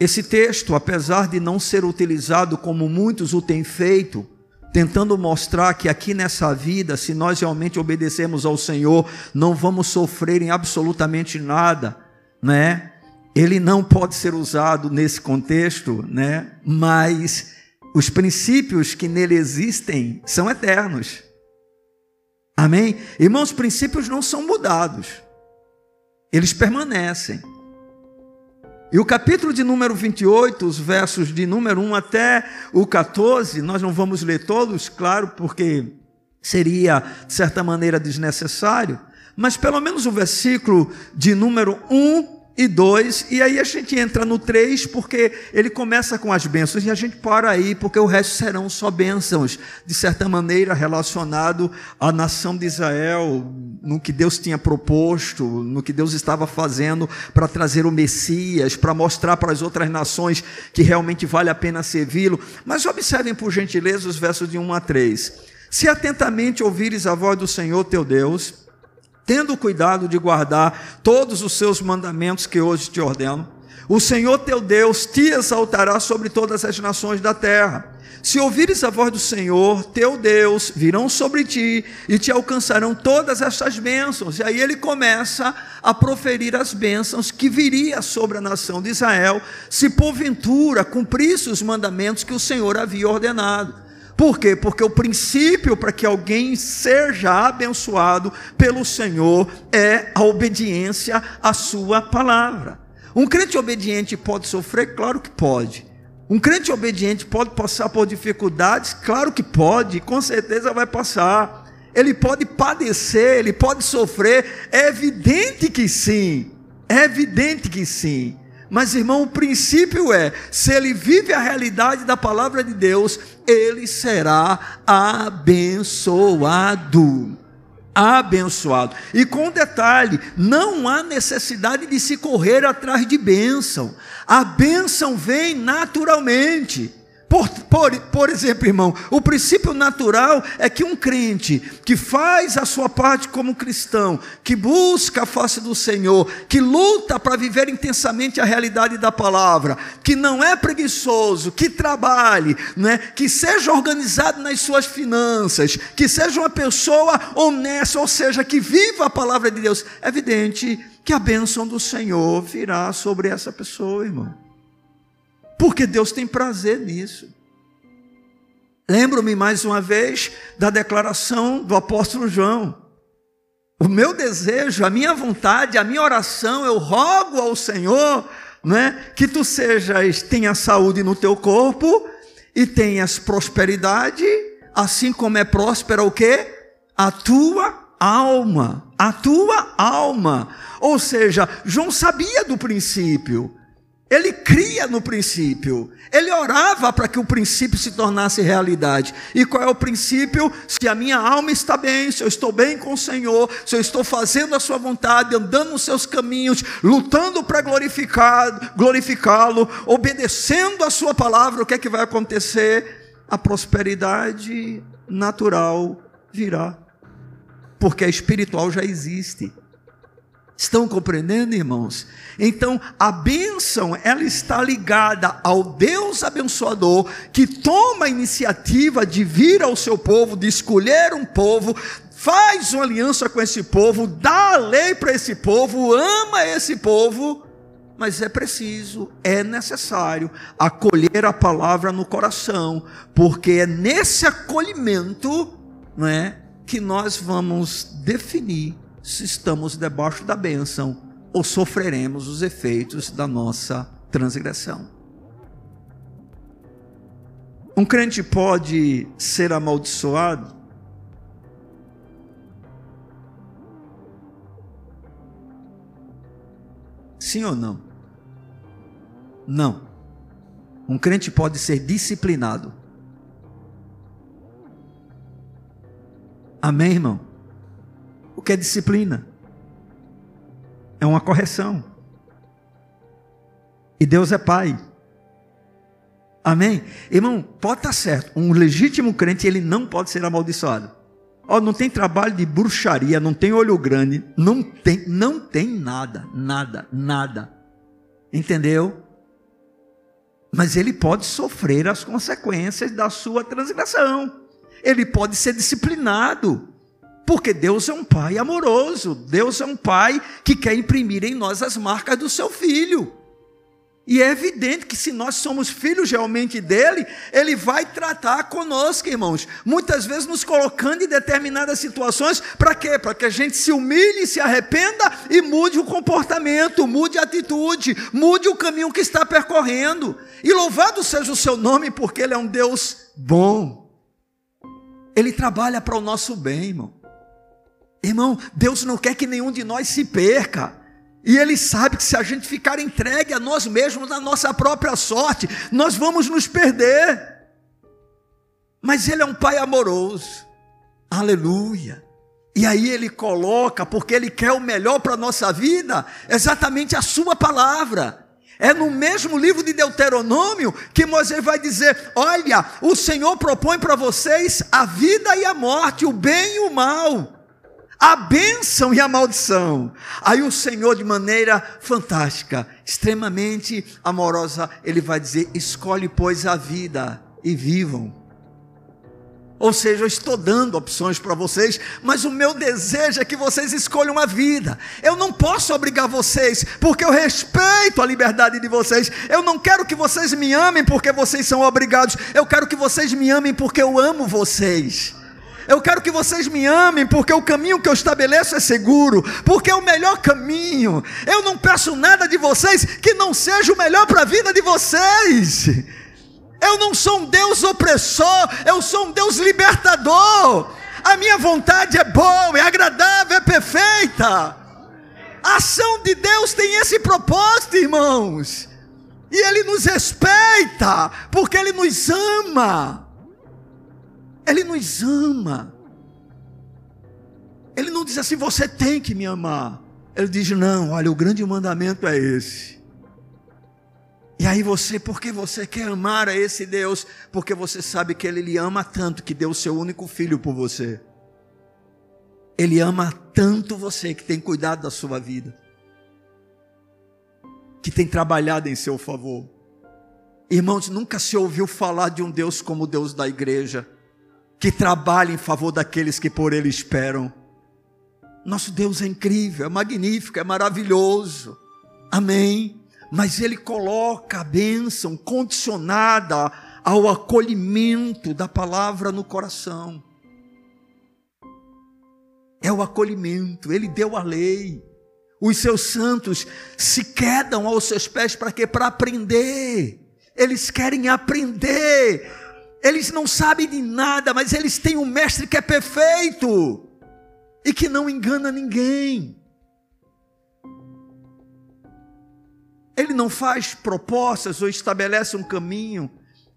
Esse texto, apesar de não ser utilizado como muitos o têm feito, tentando mostrar que aqui nessa vida, se nós realmente obedecermos ao Senhor, não vamos sofrer em absolutamente nada, né? Ele não pode ser usado nesse contexto, né? Mas os princípios que nele existem são eternos. Amém? Irmãos, os princípios não são mudados, eles permanecem. E o capítulo de número 28, os versos de número 1 até o 14, nós não vamos ler todos, claro, porque seria, de certa maneira, desnecessário, mas pelo menos o versículo de número 1 e 2, e aí a gente entra no 3, porque ele começa com as bênçãos, e a gente para aí, porque o resto serão só bênçãos, de certa maneira relacionado à nação de Israel, no que Deus tinha proposto, no que Deus estava fazendo para trazer o Messias, para mostrar para as outras nações que realmente vale a pena servi-lo. Mas observem por gentileza os versos de 1 a 3. Se atentamente ouvires a voz do Senhor teu Deus, tendo cuidado de guardar todos os seus mandamentos que hoje te ordeno, o Senhor teu Deus te exaltará sobre todas as nações da terra. Se ouvires a voz do Senhor, teu Deus, virão sobre ti e te alcançarão todas estas bênçãos. E aí ele começa a proferir as bênçãos que viria sobre a nação de Israel, se porventura cumprisse os mandamentos que o Senhor havia ordenado. Por quê? Porque o princípio para que alguém seja abençoado pelo Senhor é a obediência à Sua palavra. Um crente obediente pode sofrer? Claro que pode. Um crente obediente pode passar por dificuldades? Claro que pode, com certeza vai passar. Ele pode padecer, ele pode sofrer, é evidente que sim, é evidente que sim. Mas, irmão, o princípio é: se ele vive a realidade da palavra de Deus, ele será abençoado. abençoado. E com detalhe, não há necessidade de se correr atrás de bênção. A bênção vem naturalmente. Por, por, por exemplo, irmão, o princípio natural é que um crente que faz a sua parte como cristão, que busca a face do Senhor, que luta para viver intensamente a realidade da palavra, que não é preguiçoso, que trabalhe, né, que seja organizado nas suas finanças, que seja uma pessoa honesta, ou seja, que viva a palavra de Deus, é evidente que a bênção do Senhor virá sobre essa pessoa, irmão porque Deus tem prazer nisso. Lembro-me mais uma vez da declaração do apóstolo João. O meu desejo, a minha vontade, a minha oração, eu rogo ao Senhor, né, que tu sejas, tenha saúde no teu corpo e tenhas prosperidade, assim como é próspera o quê? A tua alma, a tua alma. Ou seja, João sabia do princípio. Ele cria no princípio. Ele orava para que o princípio se tornasse realidade. E qual é o princípio? Se a minha alma está bem, se eu estou bem com o Senhor, se eu estou fazendo a sua vontade, andando nos seus caminhos, lutando para glorificá-lo, obedecendo a sua palavra, o que é que vai acontecer? A prosperidade natural virá. Porque a espiritual já existe. Estão compreendendo, irmãos? Então, a bênção, ela está ligada ao Deus abençoador, que toma a iniciativa de vir ao seu povo, de escolher um povo, faz uma aliança com esse povo, dá a lei para esse povo, ama esse povo, mas é preciso, é necessário acolher a palavra no coração, porque é nesse acolhimento, não é, que nós vamos definir se estamos debaixo da bênção ou sofreremos os efeitos da nossa transgressão. Um crente pode ser amaldiçoado? Sim ou não? Não. Um crente pode ser disciplinado. Amém, irmão? O que é disciplina? É uma correção. E Deus é Pai. Amém? Irmão, pode estar certo. Um legítimo crente, ele não pode ser amaldiçoado. Ó, não tem trabalho de bruxaria, não tem olho grande, não tem, não tem nada, nada, nada. Entendeu? Mas ele pode sofrer as consequências da sua transgressão. Ele pode ser disciplinado. Porque Deus é um pai amoroso, Deus é um pai que quer imprimir em nós as marcas do seu filho. E é evidente que se nós somos filhos realmente dele, ele vai tratar conosco, irmãos. Muitas vezes nos colocando em determinadas situações, para quê? Para que a gente se humilhe, se arrependa e mude o comportamento, mude a atitude, mude o caminho que está percorrendo. E louvado seja o seu nome, porque ele é um Deus bom. Ele trabalha para o nosso bem, irmão. Irmão, Deus não quer que nenhum de nós se perca. E Ele sabe que se a gente ficar entregue a nós mesmos, na nossa própria sorte, nós vamos nos perder. Mas Ele é um Pai amoroso. Aleluia. E aí Ele coloca, porque Ele quer o melhor para a nossa vida, exatamente a Sua palavra. É no mesmo livro de Deuteronômio que Moisés vai dizer: Olha, o Senhor propõe para vocês a vida e a morte, o bem e o mal a bênção e a maldição. Aí o Senhor, de maneira fantástica, extremamente amorosa, ele vai dizer: escolhe, pois, a vida e vivam. Ou seja, eu estou dando opções para vocês, mas o meu desejo é que vocês escolham a vida. Eu não posso obrigar vocês, porque eu respeito a liberdade de vocês. Eu não quero que vocês me amem porque vocês são obrigados. Eu quero que vocês me amem porque eu amo vocês. Eu quero que vocês me amem, porque o caminho que eu estabeleço é seguro, porque é o melhor caminho. Eu não peço nada de vocês que não seja o melhor para a vida de vocês. Eu não sou um Deus opressor, eu sou um Deus libertador. A minha vontade é boa, é agradável, é perfeita. A ação de Deus tem esse propósito, irmãos. E Ele nos respeita, porque Ele nos ama. Ele nos ama. Ele não diz assim, você tem que me amar. Ele diz, não, olha, o grande mandamento é esse. E aí você, porque você quer amar a esse Deus? Porque você sabe que Ele lhe ama tanto que deu o seu único filho por você. Ele ama tanto você que tem cuidado da sua vida, que tem trabalhado em seu favor. Irmãos, nunca se ouviu falar de um Deus como o Deus da igreja, que trabalha em favor daqueles que por Ele esperam. Nosso Deus é incrível, é magnífico, é maravilhoso. Amém. Mas Ele coloca a bênção condicionada ao acolhimento da palavra no coração é o acolhimento, ele deu a lei. Os seus santos se quedam aos seus pés para quê? Para aprender. Eles querem aprender. Eles não sabem de nada, mas eles têm um mestre que é perfeito e que não engana ninguém. Ele não faz propostas ou estabelece um caminho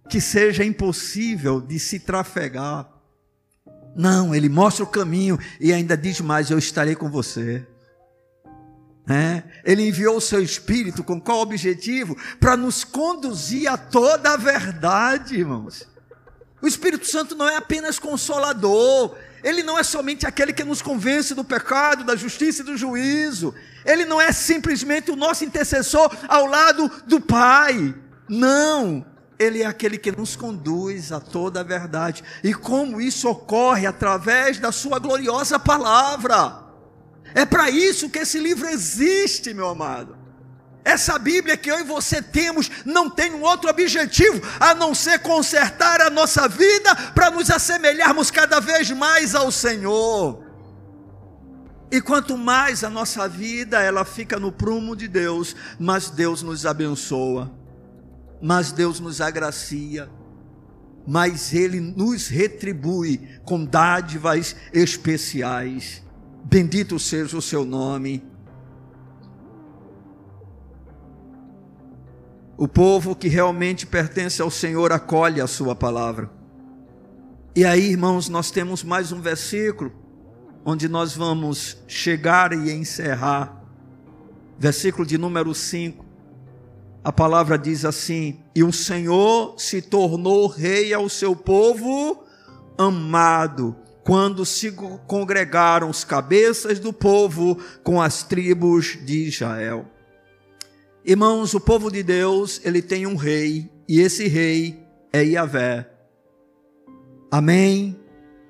que seja impossível de se trafegar. Não, ele mostra o caminho e ainda diz mais: Eu estarei com você. É, ele enviou o seu Espírito com qual objetivo? Para nos conduzir a toda a verdade, irmãos. O Espírito Santo não é apenas consolador, ele não é somente aquele que nos convence do pecado, da justiça e do juízo, ele não é simplesmente o nosso intercessor ao lado do Pai. Não, ele é aquele que nos conduz a toda a verdade. E como isso ocorre através da Sua gloriosa palavra. É para isso que esse livro existe, meu amado. Essa Bíblia que eu e você temos não tem um outro objetivo a não ser consertar a nossa vida para nos assemelharmos cada vez mais ao Senhor. E quanto mais a nossa vida ela fica no prumo de Deus, mais Deus nos abençoa mas Deus nos agracia, mas Ele nos retribui com dádivas especiais. Bendito seja o seu nome. O povo que realmente pertence ao Senhor acolhe a Sua palavra. E aí, irmãos, nós temos mais um versículo onde nós vamos chegar e encerrar. Versículo de número 5 a palavra diz assim: E o Senhor se tornou rei ao seu povo amado, quando se congregaram os cabeças do povo com as tribos de Israel. Irmãos, o povo de Deus, ele tem um rei, e esse rei é Yahvé. Amém?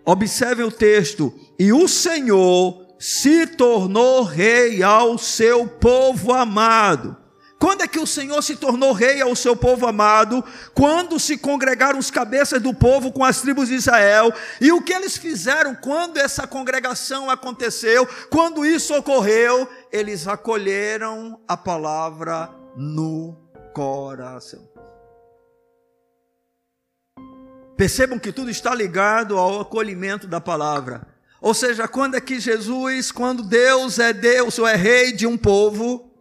Observem o texto. E o Senhor se tornou rei ao seu povo amado quando é que o Senhor se tornou rei ao seu povo amado? Quando se congregaram os cabeças do povo com as tribos de Israel. E o que eles fizeram quando essa congregação aconteceu? Quando isso ocorreu? Eles acolheram a palavra no coração. Percebam que tudo está ligado ao acolhimento da palavra. Ou seja, quando é que Jesus, quando Deus é Deus ou é rei de um povo,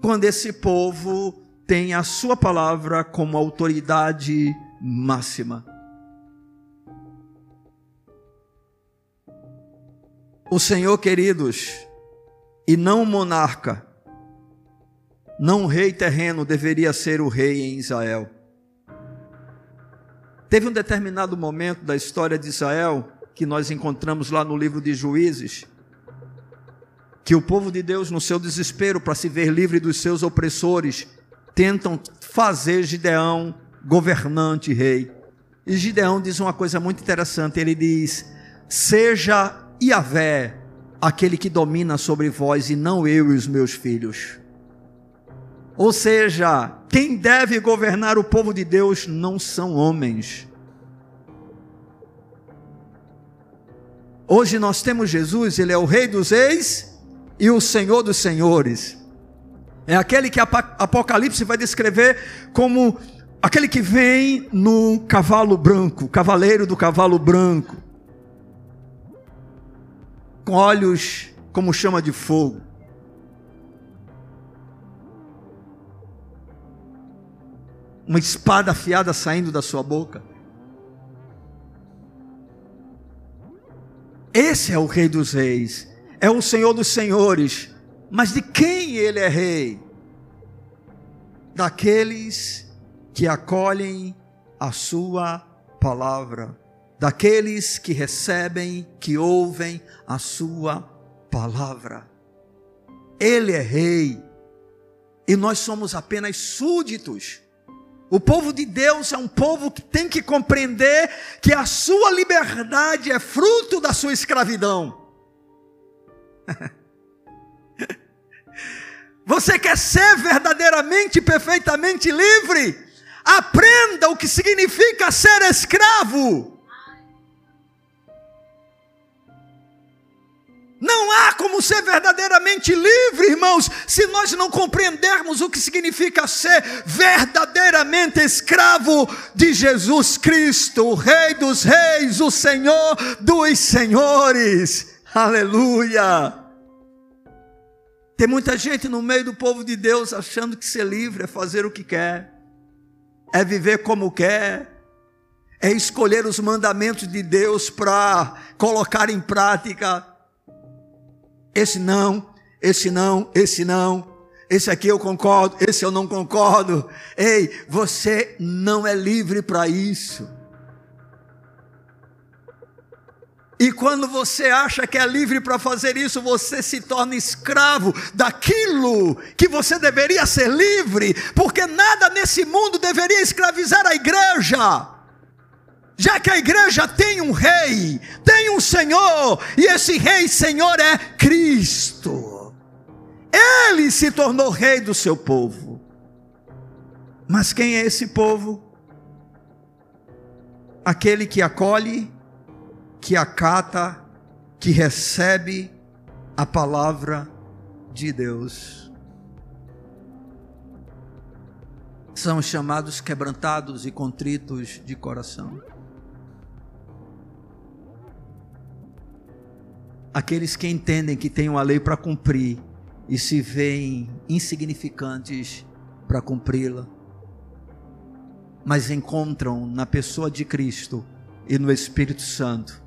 quando esse povo tem a sua palavra como autoridade máxima. O Senhor, queridos, e não o monarca, não o rei terreno deveria ser o rei em Israel. Teve um determinado momento da história de Israel que nós encontramos lá no livro de Juízes, que o povo de Deus, no seu desespero para se ver livre dos seus opressores, tentam fazer Gideão governante rei. E Gideão diz uma coisa muito interessante: ele diz: Seja Yahvé aquele que domina sobre vós, e não eu e os meus filhos. Ou seja, quem deve governar o povo de Deus não são homens. Hoje nós temos Jesus, ele é o Rei dos Reis e o Senhor dos Senhores. É aquele que Apocalipse vai descrever como aquele que vem no cavalo branco, cavaleiro do cavalo branco, com olhos como chama de fogo. Uma espada afiada saindo da sua boca. Esse é o Rei dos Reis, é o Senhor dos Senhores. Mas de quem ele é rei? Daqueles que acolhem a sua palavra, daqueles que recebem, que ouvem a sua palavra. Ele é rei e nós somos apenas súditos. O povo de Deus é um povo que tem que compreender que a sua liberdade é fruto da sua escravidão. Você quer ser verdadeiramente, perfeitamente livre? Aprenda o que significa ser escravo. Como ser verdadeiramente livre, irmãos, se nós não compreendermos o que significa ser verdadeiramente escravo de Jesus Cristo, o Rei dos Reis, o Senhor dos Senhores. Aleluia! Tem muita gente no meio do povo de Deus achando que ser livre é fazer o que quer, é viver como quer, é escolher os mandamentos de Deus para colocar em prática esse não, esse não, esse não. Esse aqui eu concordo, esse eu não concordo. Ei, você não é livre para isso. E quando você acha que é livre para fazer isso, você se torna escravo daquilo que você deveria ser livre, porque nada nesse mundo deveria escravizar a igreja já que a igreja tem um rei, tem um Senhor, e esse rei Senhor é Cristo. Ele se tornou rei do seu povo. Mas quem é esse povo? Aquele que acolhe, que acata, que recebe a palavra de Deus. São chamados quebrantados e contritos de coração. Aqueles que entendem que têm uma lei para cumprir e se veem insignificantes para cumpri-la, mas encontram na pessoa de Cristo e no Espírito Santo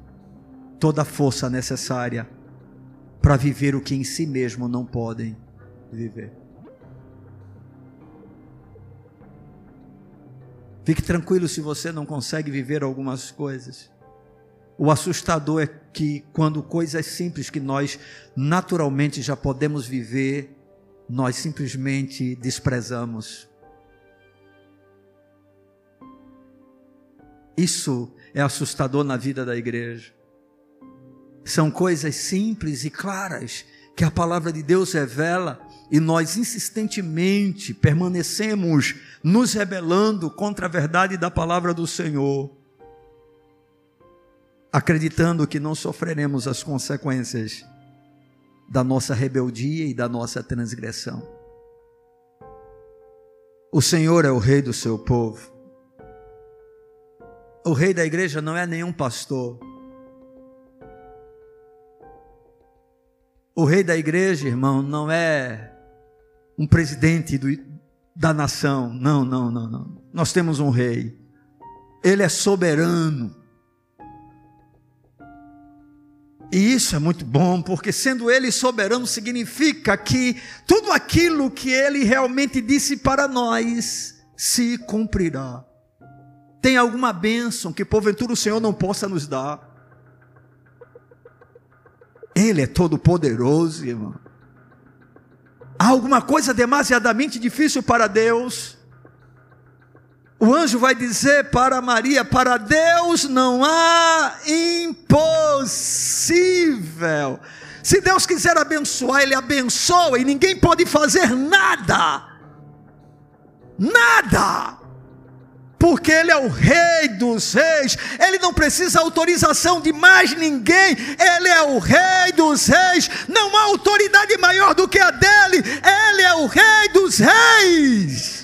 toda a força necessária para viver o que em si mesmo não podem viver. Fique tranquilo se você não consegue viver algumas coisas. O assustador é que quando coisas simples que nós naturalmente já podemos viver, nós simplesmente desprezamos. Isso é assustador na vida da igreja. São coisas simples e claras que a palavra de Deus revela e nós insistentemente permanecemos nos rebelando contra a verdade da palavra do Senhor acreditando que não sofreremos as consequências da nossa rebeldia e da nossa transgressão. O Senhor é o rei do seu povo. O rei da igreja não é nenhum pastor. O rei da igreja, irmão, não é um presidente do, da nação. Não, não, não, não. Nós temos um rei. Ele é soberano. E isso é muito bom, porque sendo Ele soberano, significa que tudo aquilo que Ele realmente disse para nós se cumprirá. Tem alguma bênção que porventura o Senhor não possa nos dar? Ele é todo poderoso, irmão. Há alguma coisa demasiadamente difícil para Deus? O anjo vai dizer para Maria: para Deus não há impossível. Se Deus quiser abençoar, Ele abençoa e ninguém pode fazer nada. Nada. Porque Ele é o Rei dos Reis, Ele não precisa autorização de mais ninguém, Ele é o Rei dos Reis, não há autoridade maior do que a dele, Ele é o Rei dos Reis.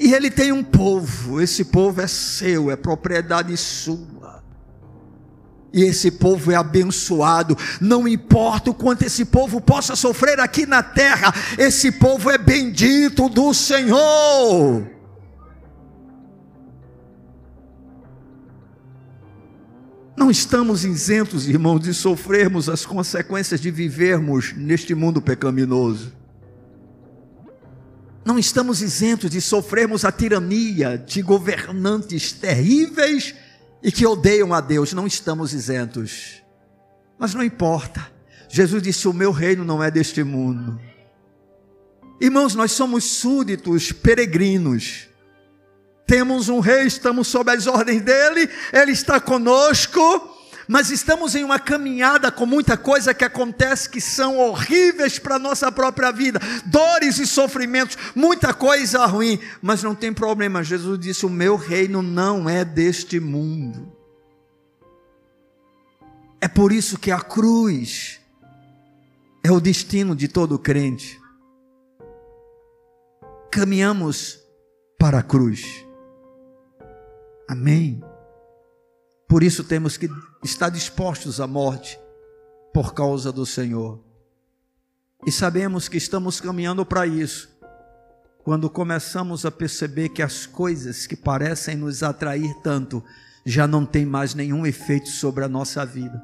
E ele tem um povo, esse povo é seu, é propriedade sua. E esse povo é abençoado, não importa o quanto esse povo possa sofrer aqui na terra, esse povo é bendito do Senhor. Não estamos isentos, irmãos, de sofrermos as consequências de vivermos neste mundo pecaminoso. Não estamos isentos de sofrermos a tirania de governantes terríveis e que odeiam a Deus. Não estamos isentos. Mas não importa. Jesus disse: O meu reino não é deste mundo. Irmãos, nós somos súditos, peregrinos. Temos um rei, estamos sob as ordens dele, ele está conosco, mas estamos em uma caminhada com muita coisa que acontece que são horríveis para a nossa própria vida, dores e sofrimentos, muita coisa ruim, mas não tem problema. Jesus disse: O meu reino não é deste mundo. É por isso que a cruz é o destino de todo crente. Caminhamos para a cruz. Amém. Por isso temos que estar dispostos à morte por causa do Senhor. E sabemos que estamos caminhando para isso. Quando começamos a perceber que as coisas que parecem nos atrair tanto já não têm mais nenhum efeito sobre a nossa vida.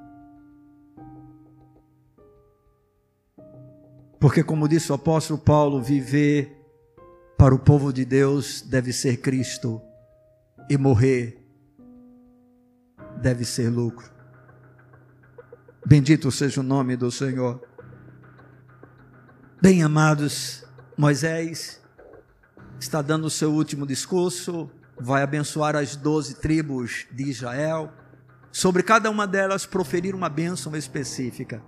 Porque, como disse o apóstolo Paulo, viver para o povo de Deus deve ser Cristo e morrer deve ser lucro. Bendito seja o nome do Senhor. Bem amados, Moisés está dando o seu último discurso, vai abençoar as doze tribos de Israel, sobre cada uma delas proferir uma bênção específica.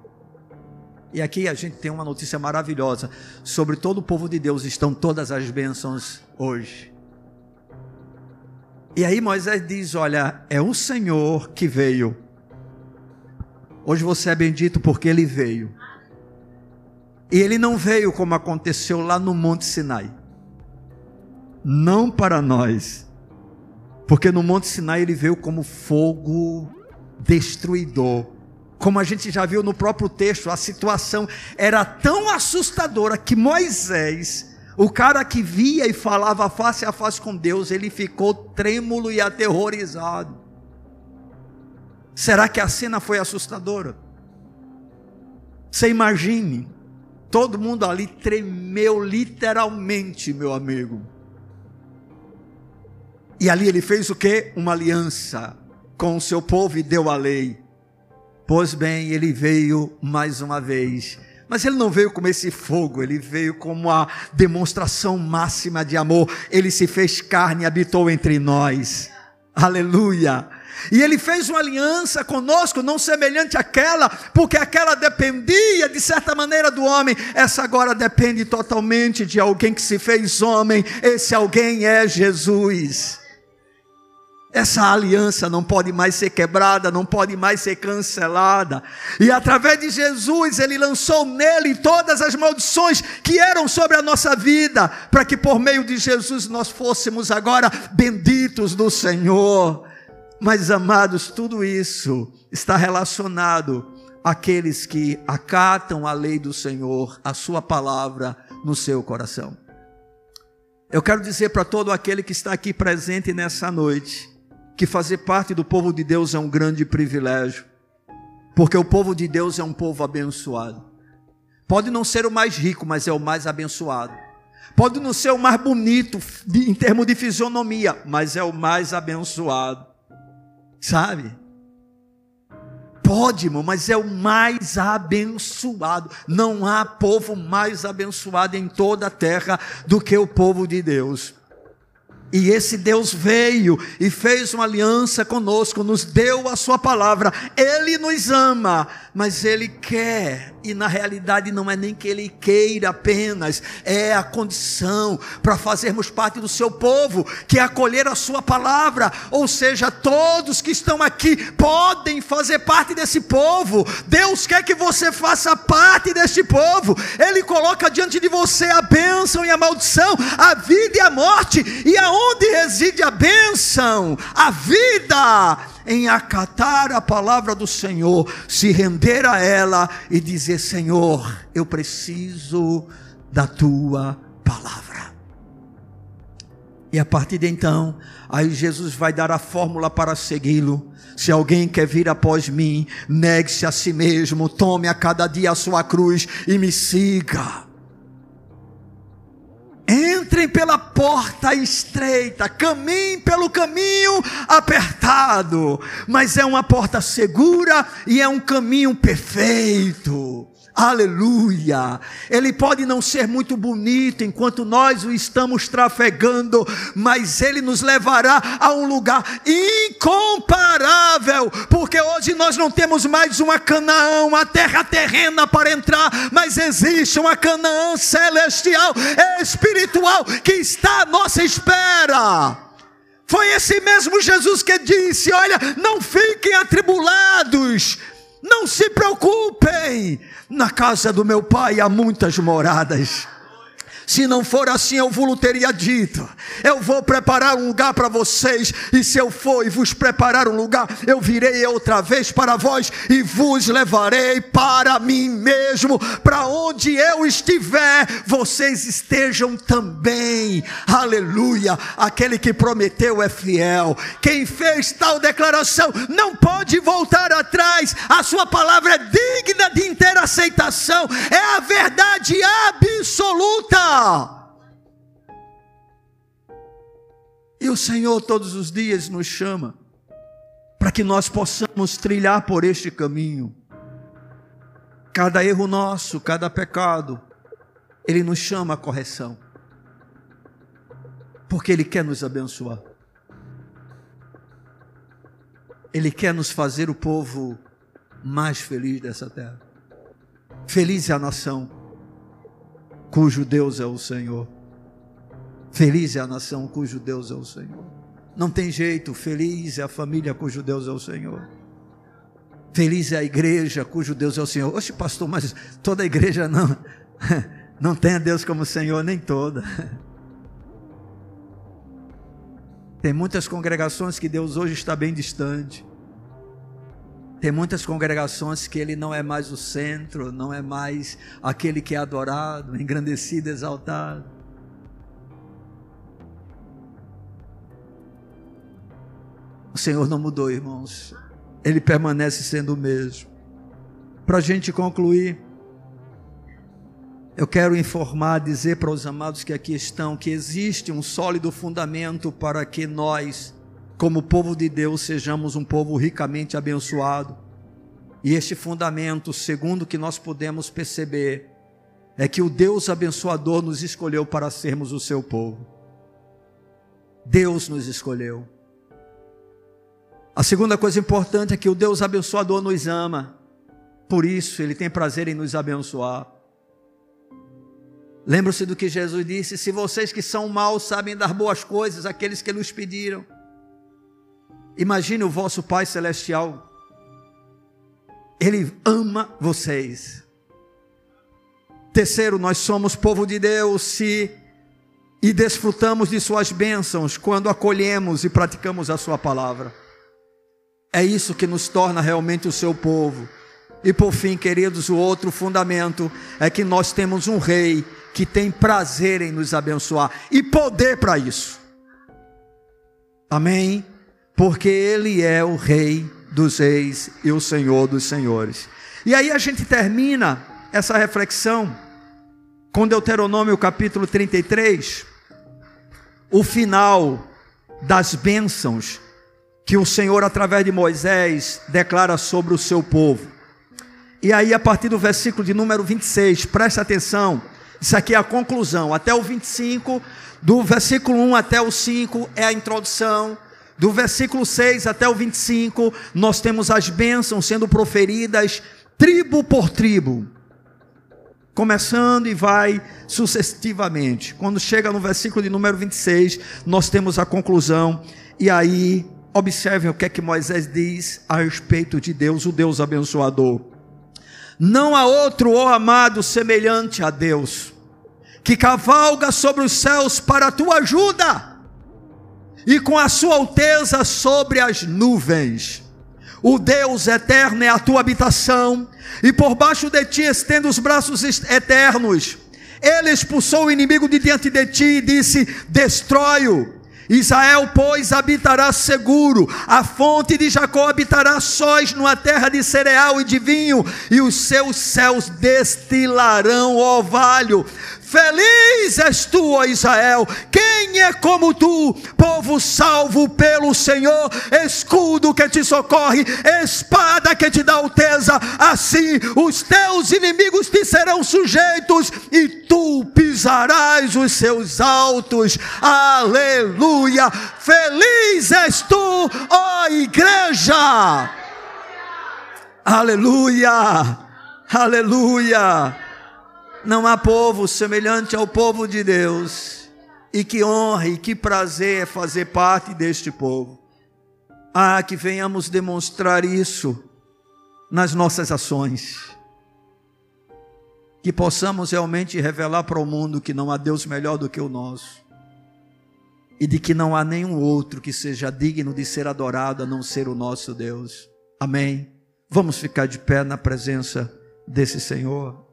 E aqui a gente tem uma notícia maravilhosa: sobre todo o povo de Deus estão todas as bênçãos hoje. E aí Moisés diz: Olha, é o Senhor que veio. Hoje você é bendito porque ele veio. E ele não veio como aconteceu lá no Monte Sinai. Não para nós. Porque no Monte Sinai ele veio como fogo destruidor. Como a gente já viu no próprio texto, a situação era tão assustadora que Moisés o cara que via e falava face a face com Deus, ele ficou trêmulo e aterrorizado. Será que a cena foi assustadora? Você imagine, todo mundo ali tremeu literalmente, meu amigo. E ali ele fez o que? Uma aliança com o seu povo e deu a lei. Pois bem, ele veio mais uma vez mas ele não veio como esse fogo, ele veio como a demonstração máxima de amor. Ele se fez carne e habitou entre nós. Aleluia. E ele fez uma aliança conosco, não semelhante àquela, porque aquela dependia de certa maneira do homem, essa agora depende totalmente de alguém que se fez homem, esse alguém é Jesus. Essa aliança não pode mais ser quebrada, não pode mais ser cancelada. E através de Jesus, Ele lançou nele todas as maldições que eram sobre a nossa vida, para que por meio de Jesus nós fôssemos agora benditos do Senhor. Mas amados, tudo isso está relacionado àqueles que acatam a lei do Senhor, a Sua palavra no seu coração. Eu quero dizer para todo aquele que está aqui presente nessa noite, que fazer parte do povo de Deus é um grande privilégio, porque o povo de Deus é um povo abençoado. Pode não ser o mais rico, mas é o mais abençoado. Pode não ser o mais bonito em termos de fisionomia, mas é o mais abençoado. Sabe? Pode, irmão, mas é o mais abençoado. Não há povo mais abençoado em toda a terra do que o povo de Deus. E esse Deus veio e fez uma aliança conosco, nos deu a Sua palavra. Ele nos ama, mas Ele quer, e na realidade não é nem que Ele queira apenas, é a condição para fazermos parte do Seu povo, que é acolher a Sua palavra. Ou seja, todos que estão aqui podem fazer parte desse povo. Deus quer que você faça parte deste povo. Ele coloca diante de você a bênção e a maldição, a vida e a morte, e a onde reside a bênção, a vida, em acatar a palavra do Senhor, se render a ela e dizer: Senhor, eu preciso da tua palavra. E a partir de então, aí Jesus vai dar a fórmula para segui-lo. Se alguém quer vir após mim, negue-se a si mesmo, tome a cada dia a sua cruz e me siga. Entrem pela porta estreita, caminhem pelo caminho apertado, mas é uma porta segura e é um caminho perfeito. Aleluia! Ele pode não ser muito bonito enquanto nós o estamos trafegando, mas ele nos levará a um lugar incomparável, porque hoje nós não temos mais uma Canaã, uma terra terrena para entrar, mas existe uma Canaã celestial, espiritual, que está à nossa espera. Foi esse mesmo Jesus que disse: Olha, não fiquem atribulados, não se preocupem, na casa do meu pai há muitas moradas. Se não for assim, eu vos teria dito. Eu vou preparar um lugar para vocês, e se eu for e vos preparar um lugar, eu virei outra vez para vós e vos levarei para mim mesmo, para onde eu estiver, vocês estejam também. Aleluia! Aquele que prometeu é fiel. Quem fez tal declaração não pode voltar atrás. A sua palavra é digna de inteira aceitação. É a verdade absoluta. E o Senhor todos os dias nos chama para que nós possamos trilhar por este caminho. Cada erro nosso, cada pecado, Ele nos chama à correção, porque Ele quer nos abençoar. Ele quer nos fazer o povo mais feliz dessa terra. Feliz é a nação cujo Deus é o Senhor. Feliz é a nação cujo Deus é o Senhor. Não tem jeito, feliz é a família cujo Deus é o Senhor. Feliz é a igreja cujo Deus é o Senhor. Oxe, pastor, mas toda a igreja não, não tem a Deus como Senhor, nem toda. Tem muitas congregações que Deus hoje está bem distante. Tem muitas congregações que ele não é mais o centro, não é mais aquele que é adorado, engrandecido, exaltado. O Senhor não mudou, irmãos. Ele permanece sendo o mesmo. Para a gente concluir, eu quero informar, dizer para os amados que aqui estão, que existe um sólido fundamento para que nós como povo de Deus, sejamos um povo ricamente abençoado. E este fundamento, segundo que nós podemos perceber, é que o Deus abençoador nos escolheu para sermos o seu povo. Deus nos escolheu. A segunda coisa importante é que o Deus abençoador nos ama. Por isso, ele tem prazer em nos abençoar. Lembra-se do que Jesus disse: Se vocês que são maus sabem dar boas coisas àqueles que nos pediram, Imagine o vosso Pai Celestial, Ele ama vocês. Terceiro, nós somos povo de Deus se e desfrutamos de Suas bênçãos quando acolhemos e praticamos a Sua palavra. É isso que nos torna realmente o seu povo. E por fim, queridos, o outro fundamento é que nós temos um rei que tem prazer em nos abençoar e poder para isso. Amém? Porque Ele é o Rei dos Reis e o Senhor dos Senhores. E aí a gente termina essa reflexão com Deuteronômio capítulo 33, o final das bênçãos que o Senhor, através de Moisés, declara sobre o seu povo. E aí, a partir do versículo de número 26, presta atenção, isso aqui é a conclusão, até o 25, do versículo 1 até o 5 é a introdução, do versículo 6 até o 25, nós temos as bênçãos sendo proferidas tribo por tribo. Começando e vai sucessivamente. Quando chega no versículo de número 26, nós temos a conclusão. E aí, observem o que é que Moisés diz a respeito de Deus, o Deus abençoador. Não há outro, ó amado, semelhante a Deus, que cavalga sobre os céus para a tua ajuda e com a sua alteza sobre as nuvens. O Deus eterno é a tua habitação, e por baixo de ti estende os braços eternos. Ele expulsou o inimigo de diante de ti e disse: Destrói-o, Israel, pois, habitará seguro, a fonte de Jacó habitará sós numa terra de cereal e de vinho, e os seus céus destilarão orvalho. Feliz és tu, ó Israel, quem é como tu, povo salvo pelo Senhor, escudo que te socorre, espada que te dá alteza, assim os teus inimigos te serão sujeitos e tu pisarás os seus altos, aleluia, feliz és tu, ó igreja, aleluia, aleluia. Não há povo semelhante ao povo de Deus, e que honra e que prazer é fazer parte deste povo. Ah, que venhamos demonstrar isso nas nossas ações. Que possamos realmente revelar para o mundo que não há Deus melhor do que o nosso. E de que não há nenhum outro que seja digno de ser adorado a não ser o nosso Deus. Amém. Vamos ficar de pé na presença desse Senhor.